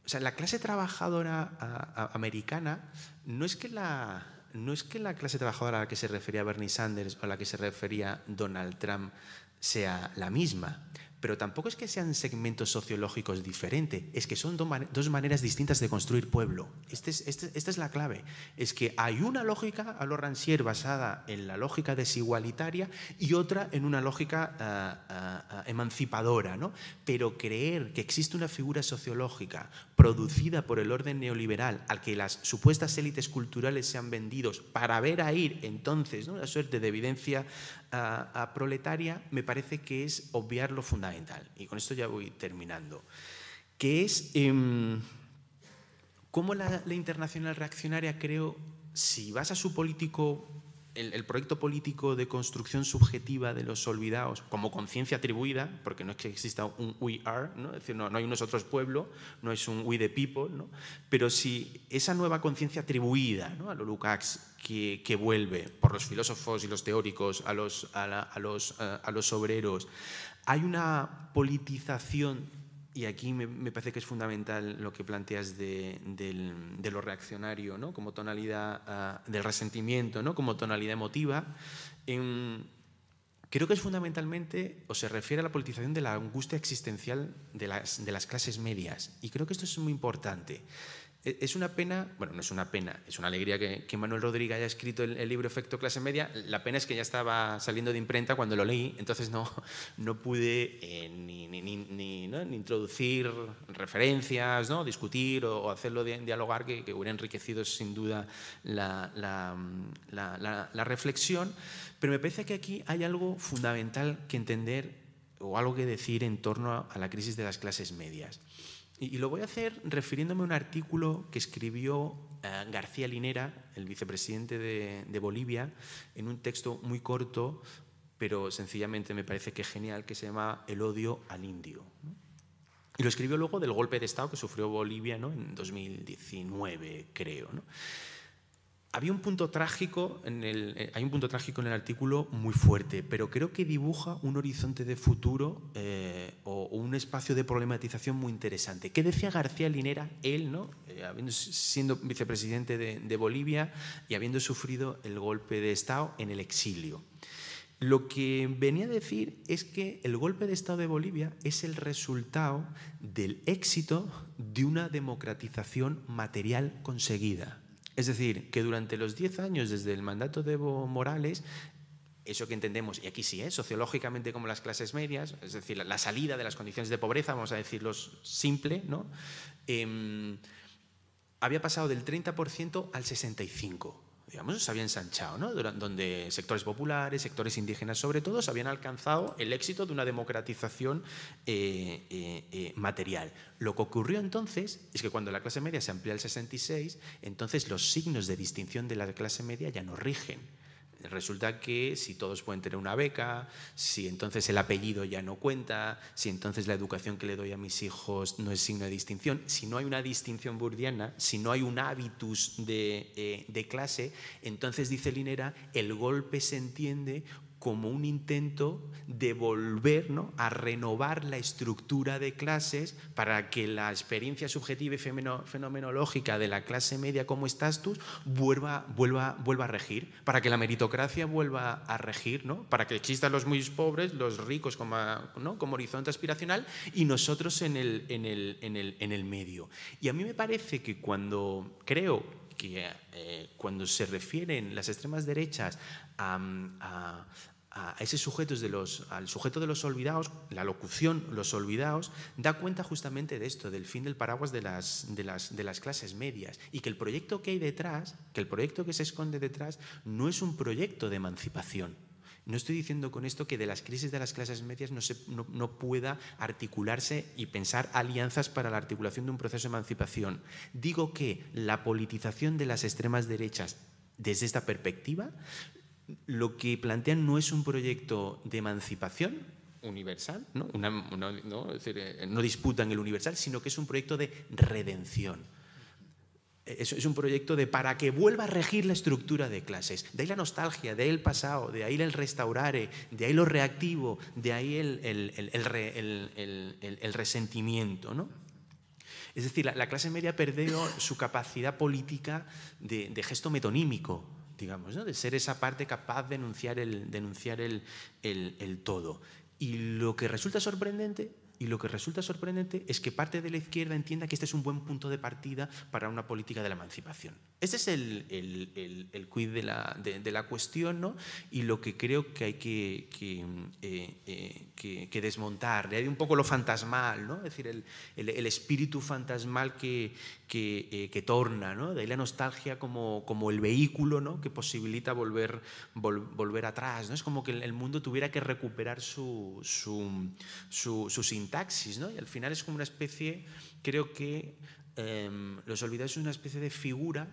o sea, la clase trabajadora americana no es que la, no es que la clase trabajadora a la que se refería Bernie Sanders o a la que se refería Donald Trump sea la misma, pero tampoco es que sean segmentos sociológicos diferentes, es que son dos maneras distintas de construir pueblo. Este este, esta es la clave, es que hay una lógica a lo basada en la lógica desigualitaria y otra en una lógica ah, ah, ah, emancipadora, ¿no? pero creer que existe una figura sociológica producida por el orden neoliberal al que las supuestas élites culturales se han vendido para ver a ir entonces ¿no? una suerte de evidencia proletaria, me parece que es obviar lo fundamental. Y con esto ya voy terminando. Que es em, cómo la, la, internacional reaccionaria, creo, si vas a su político el, proyecto político de construcción subjetiva de los olvidados como conciencia atribuida, porque no es que exista un we are, ¿no? es decir, no, hay un nosotros pueblo, no es un we the people, ¿no? pero si esa nueva conciencia atribuida ¿no? a lo Lukács que, que, vuelve por los filósofos y los teóricos a los, a los, eh, a los obreros, hay una politización y aquí me, parece que es fundamental lo que planteas de, lo reaccionario, ¿no? como tonalidad ah, del resentimiento, ¿no? como tonalidad emotiva. creo que es fundamentalmente, o se refiere a la politización de la angustia existencial de las, de las clases medias. Y creo que esto es muy importante. E, es una pena, bueno, no es una pena, es una alegría que, Manuel Rodríguez haya escrito el, libro Efecto Clase Media. La pena es que ya estaba saliendo de imprenta cuando lo leí, entonces no, no pude eh, ni, ni, ni, introducir referencias, ¿no? discutir o, hacerlo dialogar, que, que, hubiera enriquecido sin duda la, la, la reflexión. Pero me parece que aquí hay algo fundamental que entender o algo que decir en torno a la crisis de las clases medias. Y, lo voy a hacer refiriéndome a un artículo que escribió eh, García Linera, el vicepresidente de, Bolivia, en un texto muy corto, pero sencillamente me parece que genial, que se llama El odio al indio. Y lo escribió luego del golpe de Estado que sufrió Bolivia ¿no? en 2019, creo. ¿no? Había un punto trágico en el, eh, hay un punto trágico en el artículo muy fuerte, pero creo que dibuja un horizonte de futuro eh, o, un espacio de problematización muy interesante. ¿Qué decía García Linera, él, ¿no? Eh, siendo vicepresidente de, de Bolivia y habiendo sufrido el golpe de Estado en el exilio? Lo que venía a decir es que el golpe de Estado de Bolivia es el resultado del éxito de una democratización material conseguida. Es decir, que durante los 10 años desde el mandato de Evo Morales, eso que entendemos, y aquí sí, ¿eh? sociológicamente como las clases medias, es decir, la, salida de las condiciones de pobreza, vamos a decirlo simple, ¿no? Em, había pasado del 30% al 65% digamos, se había ensanchado, ¿no? donde sectores populares, sectores indígenas sobre todo, se habían alcanzado el éxito de una democratización eh, eh, eh, material. Lo que ocurrió entonces es que cuando la clase media se amplía al 66, entonces los signos de distinción de la clase media ya no rigen resulta que si todos pueden tener una beca, si entonces el apellido ya no cuenta, si entonces la educación que le doy a mis hijos no es signo de distinción, si no hay una distinción burdiana, si no hay un hábitus de, eh, de clase, entonces dice Linera, el golpe se entiende como un intento de volver a renovar la estructura de clases para que la experiencia subjetiva y fenomenológica de la clase media como estatus vuelva, vuelva, vuelva a regir, para que la meritocracia vuelva a regir, ¿no? para que existan los muy pobres, los ricos como, ¿no? como horizonte aspiracional y nosotros en el, en, el, en, el, en el medio. Y a mí me parece que cuando creo que eh, cuando se refieren las extremas derechas a, ese sujeto de los, al sujeto de los olvidados, la locución los olvidados, da cuenta justamente de esto, del fin del paraguas de las, de las, de las clases medias. Y que el proyecto que hay detrás, que el proyecto que se esconde detrás, no es un proyecto de emancipación. No estoy diciendo con esto que de las crisis de las clases medias no, se, no, pueda articularse y pensar alianzas para la articulación de un proceso de emancipación. Digo que la politización de las extremas derechas desde esta perspectiva lo que plantean no es un proyecto de emancipación universal, ¿no? Eh, no disputan el universal, sino que es un proyecto de redención es, un proyecto de para que vuelva a regir la estructura de clases. De ahí la nostalgia, de ahí el pasado, de ahí el restaurare, de ahí lo reactivo, de ahí el, resentimiento. ¿no? Es decir, la, clase media perdió su capacidad política de, gesto metonímico, digamos, ¿no? de ser esa parte capaz de denunciar el, el todo. Y lo que resulta sorprendente y lo que resulta sorprendente es que parte de la izquierda entienda que este es un buen punto de partida para una política de la emancipación. Ese es el, el, el, quid de la, de, la, cuestión ¿no? y lo que creo que hay que, que, eh, eh, que, desmontar. De ahí un poco lo fantasmal, ¿no? es decir, el, espíritu fantasmal que, que, eh, torna, ¿no? de ahí la nostalgia como, como el vehículo ¿no? que posibilita volver, volver atrás. ¿no? Es como que el mundo tuviera que recuperar su, su, su, su sintaxis ¿no? y al final es como una especie, creo que em, los olvidados es una especie de figura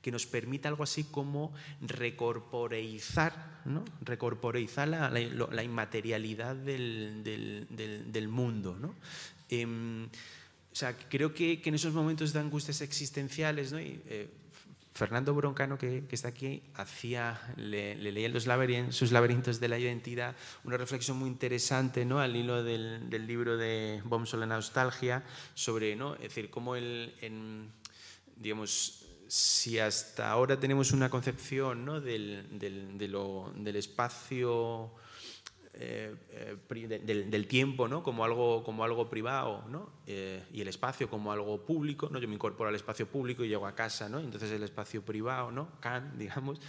que nos permita algo así como recorporeizar, ¿no? recorporeizar la, inmaterialidad del, mundo. ¿no? Em, o sea, creo que, en esos momentos de angustias existenciales, ¿no? Eh, Fernando Broncano, que, está aquí, hacía, le, leía los sus laberintos de la identidad, una reflexión muy interesante ¿no? al hilo del, del libro de Boms la nostalgia, sobre, ¿no? decir, cómo el, en, digamos, si hasta ahora tenemos una concepción ¿no? del, del, del, espacio eh, eh, del, tiempo ¿no? como, algo, como algo privado ¿no? Eh, y el espacio como algo público. ¿no? Yo me incorporo al espacio público y llego a casa, ¿no? entonces el espacio privado, ¿no? Kant, digamos,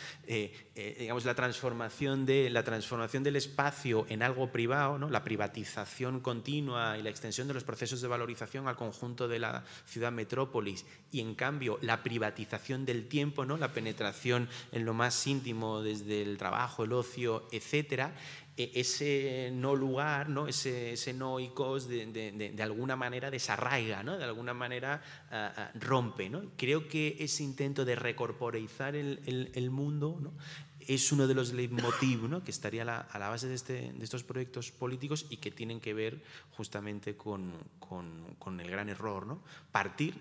digamos la, transformación de, la transformación del espacio en algo privado, ¿no? la privatización continua y la extensión de los procesos de valorización al conjunto de la ciudad metrópolis y en cambio la privatización del tiempo, ¿no? la penetración en lo más íntimo desde el trabajo, el ocio, etcétera, ese no lugar, ¿no? ese, ese no icos de, de, alguna manera desarraiga, ¿no? de alguna manera ah, rompe. ¿no? Creo que ese intento de recorporeizar el, el, mundo ¿no? es uno de los leitmotiv ¿no? que estaría a la, base de, este, de, estos proyectos políticos y que tienen que ver justamente con, con, con el gran error. ¿no? Partir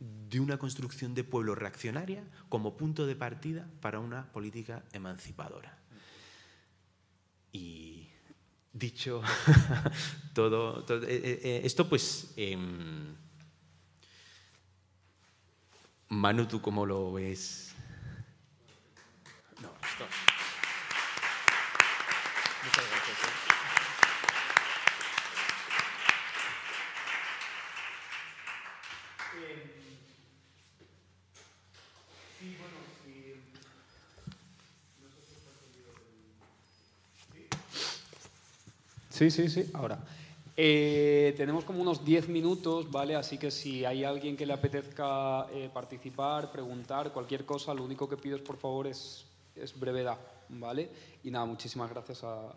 de una construcción de pueblo reaccionaria como punto de partida para una política emancipadora. Y dicho todo, eh, eh, eh, esto, pues, em, Manu, ¿tú cómo lo ves? Sí, sí, sí, ahora. Eh, tenemos como unos 10 minutos, ¿vale? Así que si hay alguien que le apetezca eh, participar, preguntar, cualquier cosa, lo único que pido es, por favor, es, es brevedad, ¿vale? Y nada, muchísimas gracias a,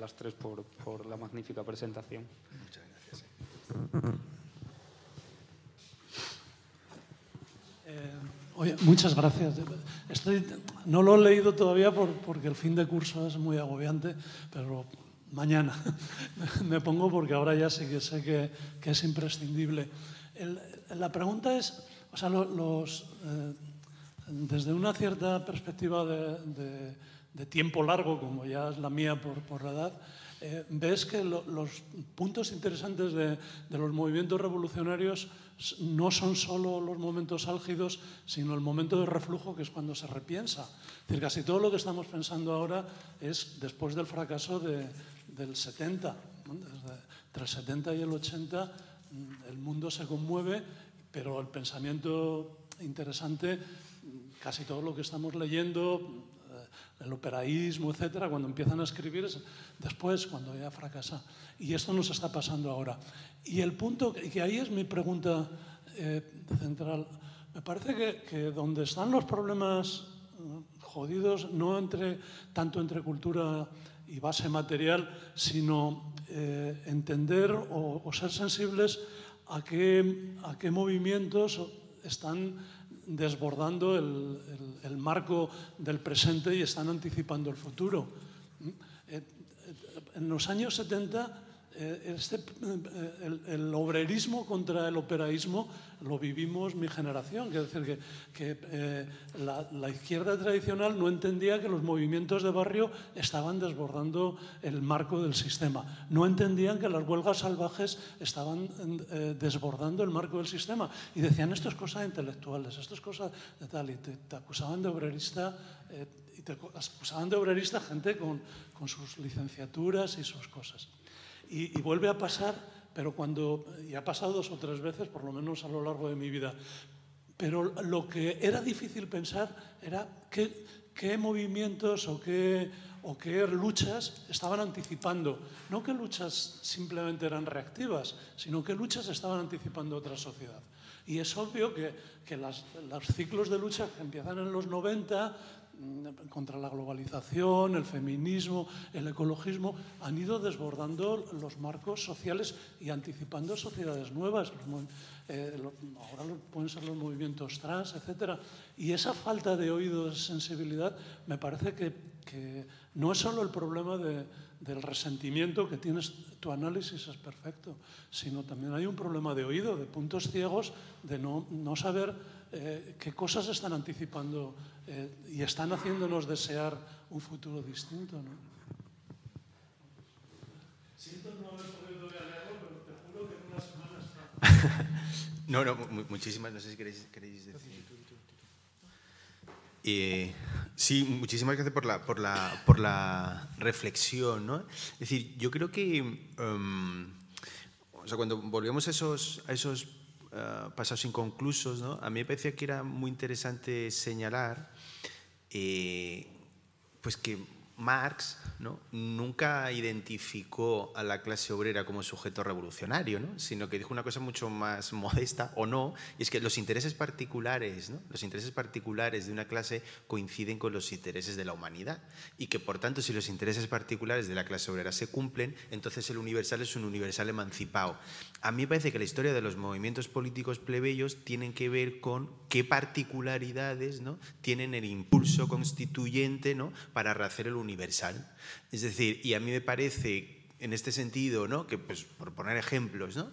las tres por, por, la magnífica presentación. Muchas gracias. Eh, oye, muchas gracias. Estoy, no lo he leído todavía porque el fin de curso es muy agobiante, pero mañana me pongo porque ahora ya sé que sé que, es imprescindible. la pregunta es, o sea, los, eh, desde una cierta perspectiva de, tiempo largo, como ya es la mía por, por la edad, eh, ves que los puntos interesantes de, los movimientos revolucionarios no son solo los momentos álgidos, sino el momento de reflujo, que es cuando se repiensa. Es decir, casi todo lo que estamos pensando ahora es después del fracaso de, del 70. entre el 70 y el 80 mm, el mundo se conmueve, pero el pensamiento interesante, mm, casi todo lo que estamos leyendo, eh, el operaísmo, etcétera, cuando empiezan a escribir es después, cuando ya fracasa. Y esto nos está pasando ahora. Y el punto, que ahí es mi pregunta eh, central, me parece que, que, donde están los problemas mm, jodidos, no entre, tanto entre cultura y base material, sino eh, entender o, ser sensibles a qué, a qué movimientos están desbordando el, el, marco del presente y están anticipando el futuro. ¿Mm? Eh, en los años 70 eh, este, eh, el, obrerismo contra el operaísmo lo vivimos mi generación. Quiero decir que, eh, la, izquierda tradicional no entendía que los movimientos de barrio estaban desbordando el marco del sistema. No entendían que las huelgas salvajes estaban desbordando el marco del sistema. Y decían, esto es cosa intelectuales, esto es cosa de tal. Y te, acusaban de obrerista. y te acusaban de obrerista gente con, con sus licenciaturas y sus cosas. Y, vuelve a pasar, pero cuando, y ha pasado dos o tres veces, por lo menos a lo largo de mi vida, pero lo que era difícil pensar era qué, qué movimientos o qué, o qué luchas estaban anticipando. No que luchas simplemente eran reactivas, sino que luchas estaban anticipando otra sociedad. Y es obvio que, que las, los ciclos de lucha que empiezan en los 90, Mm, contra la globalización, el feminismo, el ecologismo, han ido desbordando los marcos sociales y anticipando sociedades nuevas. Eh, ahora pueden ser los movimientos trans, etc. Y esa falta de oído, de sensibilidad, me parece que, que no es solo el problema de, del resentimiento que tienes, tu análisis es perfecto, sino también hay un problema de oído, de puntos ciegos, de no, no saber eh, qué cosas están anticipando eh, y están haciéndonos desear un futuro distinto. ¿no? Siento no haber podido leerlo, pero te juro que en una semana está. no, no, muchísimas, no sé si queréis, queréis decir. Eh, Sí, muchísimas gracias por la, por la, por la reflexión. ¿no? Es decir, yo creo que em, o sea, cuando volvemos a esos, a esos uh, pasados inconclusos, ¿no? a mí me parecía que era muy interesante señalar eh, pues que Marx ¿no? nunca identificó a la clase obrera como sujeto revolucionario, ¿no? sino que dijo una cosa mucho más modesta, o no, y es que los intereses particulares, los intereses particulares de una clase coinciden con los intereses de la humanidad, y que por tanto si los intereses particulares de la clase obrera se cumplen, entonces el universal es un universal emancipado. A mí me parece que la historia de los movimientos políticos plebeyos tienen que ver con qué particularidades tienen el impulso constituyente para rehacer el universal. Es decir, y a mí me parece en este sentido, ¿no? que pues, por poner ejemplos, ¿no?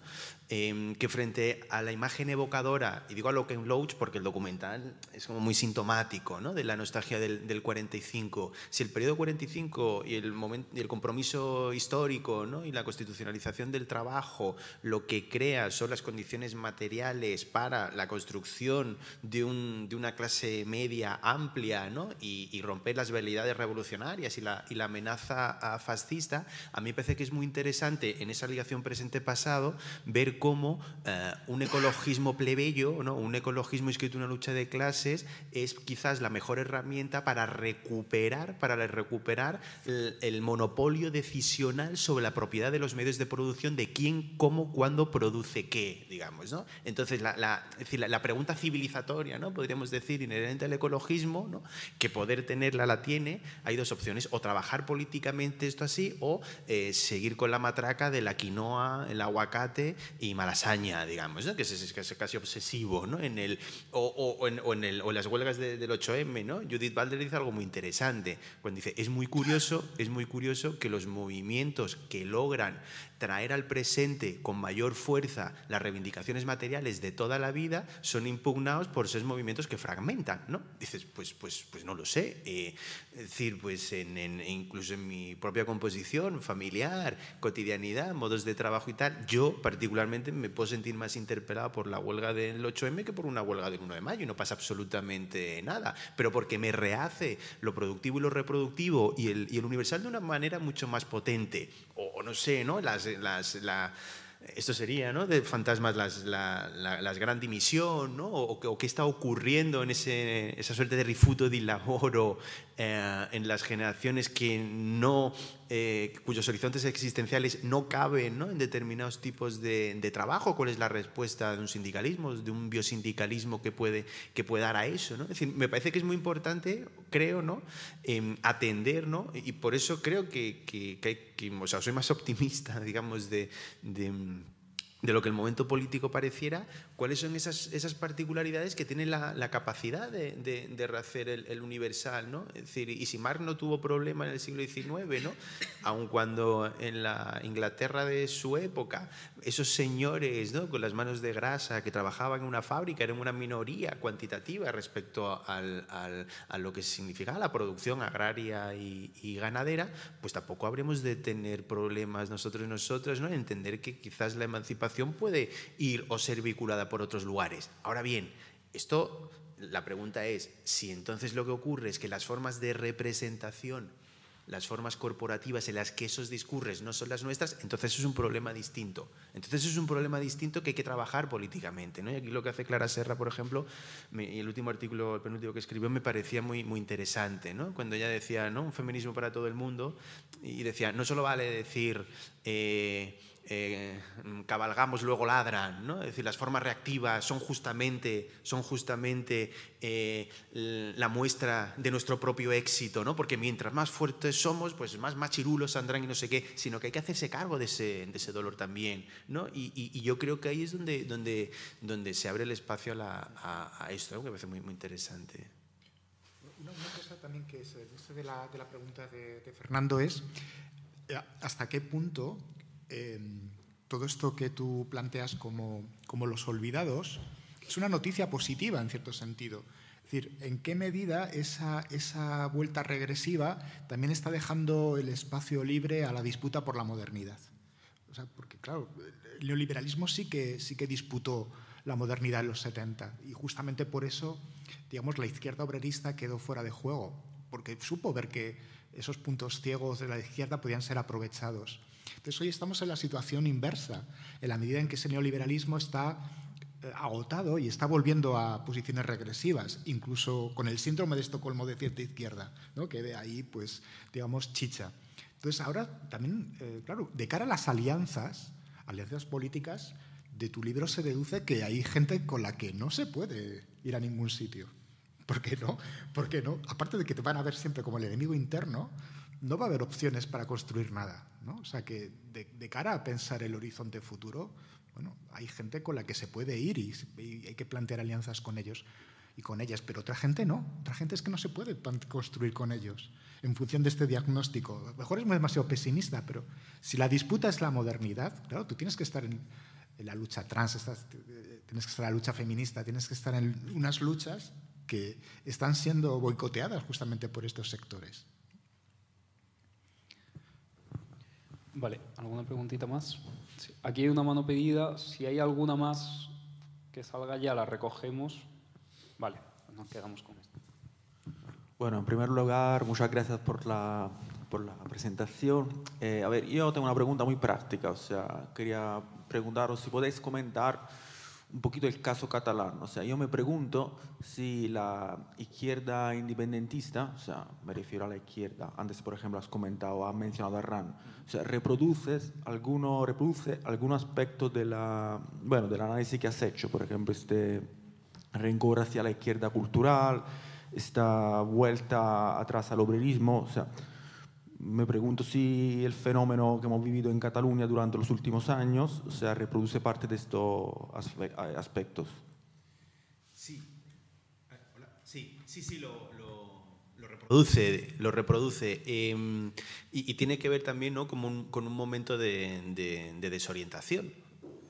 Em, que frente a la imagen evocadora, y digo a Locke Loach porque el documental es como muy sintomático ¿no? de la nostalgia del, del 45, si el periodo 45 y el, momento, y el compromiso histórico ¿no? y la constitucionalización del trabajo lo que crea son las condiciones materiales para la construcción de, un, de una clase media amplia ¿no? y, y, romper las velidades revolucionarias y la, y la amenaza fascista, a mí me parece que es muy interesante en esa ligación presente-pasado ver cómo eh, un ecologismo plebeyo, ¿no? un ecologismo inscrito en una lucha de clases, es quizás la mejor herramienta para recuperar, para recuperar el, monopolio decisional sobre la propiedad de los medios de producción, de quién, cómo, cuándo produce qué, digamos. ¿no? Entonces, la, pregunta civilizatoria, ¿no? podríamos decir, inherente al ecologismo, ¿no? que poder tenerla la tiene, hay dos opciones, o trabajar políticamente esto así, o eh, seguir con la matraca de la quinoa, el aguacate y malasaña, digamos, ¿no? que, es, es, casi obsesivo, ¿no? en el, o, o, en, o, en el, o en las huelgas de, del 8M, ¿no? Judith Balder dice algo muy interesante, cuando dice, es muy curioso, es muy curioso que los movimientos que logran traer al presente con mayor fuerza las reivindicaciones materiales de toda la vida son impugnados por esos movimientos que fragmentan, ¿no? Dices, pues, pues, pues no lo sé. Eh, es decir, pues en, en, incluso en mi propia composición familiar, cotidianidad, modos de trabajo y tal, yo particularmente me puedo sentir más interpelado por la huelga del 8M que por una huelga del 1 de mayo y no pasa absolutamente nada, pero porque me rehace lo productivo y lo reproductivo y el, y el universal de una manera mucho más potente, o, no sé, ¿no? Las, las, la, esto sería, ¿no? De fantasmas, las, la, la, las gran dimisión, ¿no? O, o, qué está ocurriendo en ese, esa suerte de rifuto di lavoro eh, en las generaciones que no, eh, cuyos horizontes existenciales no caben ¿no? en determinados tipos de, de, trabajo. ¿Cuál es la respuesta de un sindicalismo, de un biosindicalismo que puede, que puede dar a eso? ¿no? Es decir, me parece que es muy importante, creo, ¿no? Eh, atender, ¿no? Y por eso creo que, que, que, que o sea, soy más optimista, digamos, de, de de lo que el momento político pareciera, cuáles son esas, esas particularidades que tienen la, la capacidad de, de, de rehacer el, el, universal. ¿no? Es decir, y si Marx no tuvo problema en el siglo XIX, ¿no? aun cuando en la Inglaterra de su época, esos señores ¿no? con las manos de grasa que trabajaban en una fábrica eran una minoría cuantitativa respecto al, al, a lo que significaba la producción agraria y, y, ganadera, pues tampoco habremos de tener problemas nosotros y nosotras ¿no? en entender que quizás la emancipación puede ir o ser vinculada por otros lugares. Ahora bien, esto, la pregunta es, si entonces lo que ocurre es que las formas de representación, las formas corporativas en las que esos discurres no son las nuestras, entonces es un problema distinto. Entonces es un problema distinto que hay que trabajar políticamente. Y aquí lo que hace Clara Serra, por ejemplo, y el último artículo, el penúltimo que escribió, me parecía muy, muy interesante. ¿no? Cuando ella decía, ¿no? un feminismo para todo el mundo, y decía, no solo vale decir... Eh, eh, cabalgamos luego ladran, ¿no? Es decir, las formas reactivas son justamente, son justamente eh, la muestra de nuestro propio éxito, ¿no? Porque mientras más fuertes somos, pues más machirulos saldrán y no sé qué, sino que hay que hacerse cargo de ese, de ese dolor también, ¿no? Y, yo creo que ahí es donde, donde, donde se abre el espacio a, la, a, a esto, que me parece muy, muy interesante. Una, cosa también que se dice de la, de la pregunta de, de Fernando es eh, hasta qué punto eh, todo esto que tú planteas como, como, los olvidados es una noticia positiva en cierto sentido. Es decir, ¿en qué medida esa, esa vuelta regresiva también está dejando el espacio libre a la disputa por la modernidad? O sea, porque, claro, el neoliberalismo sí que, sí que disputó la modernidad en los 70 y justamente por eso, digamos, la izquierda obrerista quedó fuera de juego porque supo ver que esos puntos ciegos de la izquierda podían ser aprovechados. Entonces hoy estamos en la situación inversa, en la medida en que ese neoliberalismo está eh, agotado y está volviendo a posiciones regresivas, incluso con el síndrome de Estocolmo de cierta izquierda, ¿no? que ve ahí, pues, digamos, chicha. Entonces ahora también, eh, claro, de cara a las alianzas, alianzas políticas, de tu libro se deduce que hay gente con la que no se puede ir a ningún sitio. ¿Por qué no? ¿Por qué no? Aparte de que te van a ver siempre como el enemigo interno, no va a haber opciones para construir nada. ¿No? O sea que de, cara a pensar el horizonte futuro, bueno, hay gente con la que se puede ir y, hay que plantear alianzas con ellos y con ellas, pero otra gente no. Otra gente es que no se puede construir con ellos en función de este diagnóstico. A lo mejor es demasiado pesimista, pero si la disputa es la modernidad, claro, tú tienes que estar en, la lucha trans, tienes que estar en la lucha feminista, tienes que estar en unas luchas que están siendo boicoteadas justamente por estos sectores. Vale, ¿alguna preguntita más? Aquí hay una mano pedida. Si hay alguna más que salga ya, la recogemos. Vale, nos quedamos con esto. Bueno, en primer lugar, muchas gracias por la, por la presentación. Eh, a ver, yo tengo una pregunta muy práctica. O sea, quería preguntaros si podéis comentar un poquito el caso catalán. O sea, yo me pregunto si la izquierda independentista, o sea, me refiero a la izquierda, antes por ejemplo has comentado, has mencionado a RAN, o sea, reproduces alguno, reproduce algún aspecto de la, bueno, del análisis que has hecho, por ejemplo, este rencor hacia la izquierda cultural, esta vuelta atrás al obrerismo, o sea, me pregunto si el fenómeno que hemos vivido en Cataluña durante los últimos años se reproduce parte de estos aspectos. Sí, sí, sí, sí, lo, reproduce, lo reproduce. Em, y, tiene que ver también ¿no? un, con un momento de, desorientación.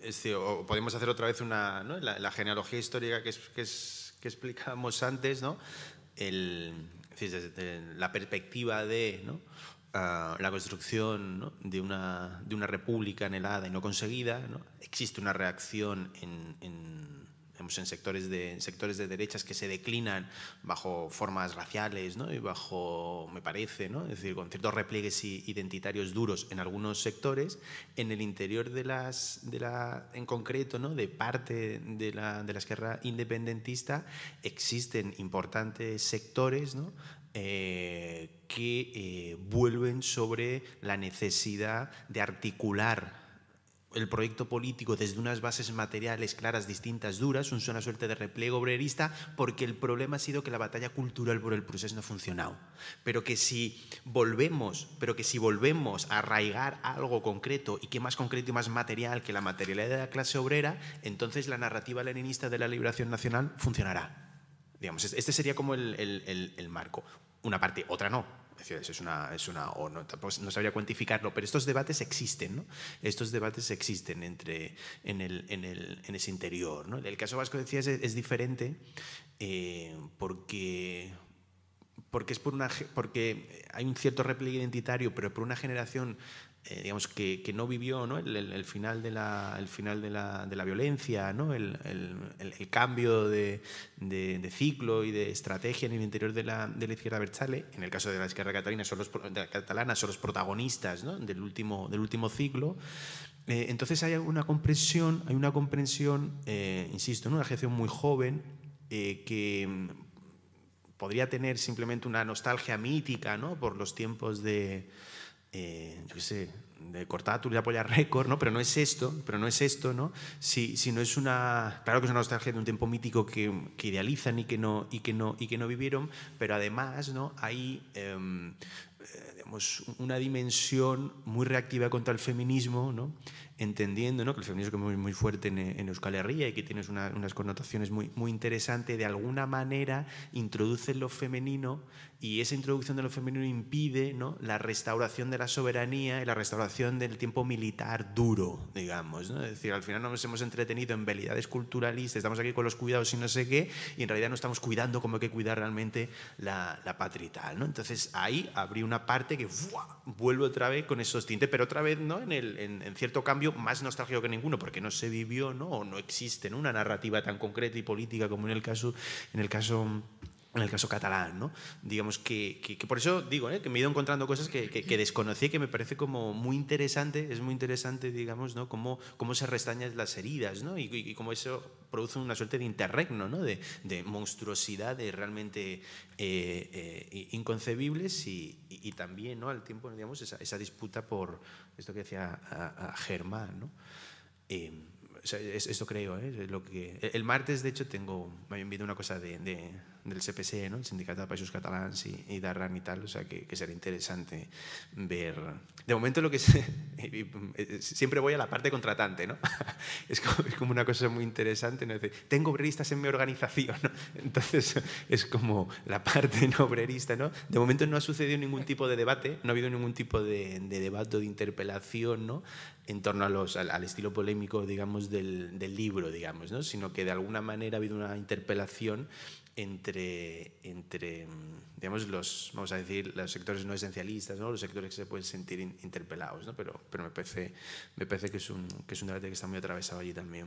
Es podemos hacer otra vez una, la, genealogía histórica que, que, explicamos antes, ¿no? El, la perspectiva de. La construcción de, una, de, una, república anhelada y no conseguida, existe una reacción en, en, sectores de, sectores de derechas que se declinan bajo formas raciales ¿no? y bajo, me parece, ¿no? es decir, con ciertos repliegues identitarios duros en algunos sectores, en el interior de las, de la, en concreto, ¿no? de parte de la, de la izquierda independentista, existen importantes sectores ¿no? Eh, que eh, vuelven sobre la necesidad de articular el proyecto político desde unas bases materiales claras, distintas, duras, una suerte de repliegue obrerista, porque el problema ha sido que la batalla cultural por el proceso no ha funcionado. Pero que si volvemos, pero que si volvemos a arraigar algo concreto y que más concreto y más material que la materialidad de la clase obrera, entonces la narrativa leninista de la liberación nacional funcionará. Digamos, este sería como el, el marco una parte, otra no. Es una, es una o no, no sabría cuantificarlo, pero estos debates existen, ¿no? Estos debates existen entre, en, el, en, el, en ese interior, ¿no? El caso vasco, decías, es, diferente eh, porque, porque, es por una, porque hay un cierto repliegue identitario, pero por una generación eh, digamos, que, que, no vivió ¿no? El, el, final de la, el final de la, de la violencia, ¿no? el, el cambio de, de, ciclo y de estrategia en el interior de la, de la izquierda Berchale. En el caso de la izquierda catalana son los, catalana son los protagonistas ¿no? del, último, del último ciclo. Eh, entonces hay una comprensión, hay una comprensión eh, insisto, ¿no? una generación muy joven que mm, podría tener simplemente una nostalgia mítica ¿no? por los tiempos de eh, yo qué sé, de Cortatur y apoyar récord, ¿no? Pero no es esto, pero no es esto, ¿no? Si, si, no es una, claro que es una nostalgia de un tiempo mítico que, que idealizan y que no y que no y que no vivieron, pero además, ¿no? Hay em, eh, una dimensión muy reactiva contra el feminismo, ¿no? entendiendo ¿no? que el feminismo es muy, fuerte en, Euskal Herria y que tiene unas connotaciones muy, muy interesantes, de alguna manera introduce lo femenino y esa introducción de lo femenino impide ¿no? la restauración de la soberanía y la restauración del tiempo militar duro, digamos. ¿no? Es decir, al final nos hemos entretenido en velidades culturalistas, estamos aquí con los cuidados y no sé qué, y en realidad no estamos cuidando como hay que cuidar realmente la, la patria. ¿no? Entonces ahí habría una parte que vuelve otra vez con esos tintes, pero otra vez ¿no? en, el, en, cierto cambio más nostálgico que ninguno, porque no se vivió ¿no? o no existe una narrativa tan concreta y política como en el caso, en el caso en el caso catalán, ¿no? Digamos que, que, por eso digo, ¿eh? que me he ido encontrando cosas que, que, desconocí, que me parece como muy interesante, es muy interesante, digamos, ¿no? Cómo, cómo se restañan las heridas, ¿no? Y, y, cómo eso produce una suerte de interregno, ¿no? De, de monstruosidades realmente eh, eh, inconcebibles y, y, también, ¿no? Al tiempo, digamos, esa, esa disputa por esto que decía a, Germán, ¿no? esto creo, ¿eh? lo que, el martes, de hecho, tengo, me habían enviado una cosa de, de del CPC, ¿no? el Sindicato de Países Catalans y, y d'Arran y tal, o sea que, que será interesante ver. De momento lo que siempre voy a la parte contratante, ¿no? Es como, una cosa muy interesante, ¿no? tengo obreristas en mi organización, ¿no? Entonces es como la parte no obrerista, ¿no? De momento no ha sucedido ningún tipo de debate, no ha habido ningún tipo de, de debate o de interpelación, ¿no? En torno a los, al, al estilo polémico, digamos, del, del libro, digamos, ¿no? Sino que de alguna manera ha habido una interpelación entre, entre digamos, los, vamos a decir, los sectores no esencialistas, ¿no? los sectores que se pueden sentir interpelados, ¿no? pero, pero me, parece, me parece que, es un, que es un debate que está muy atravesado allí también.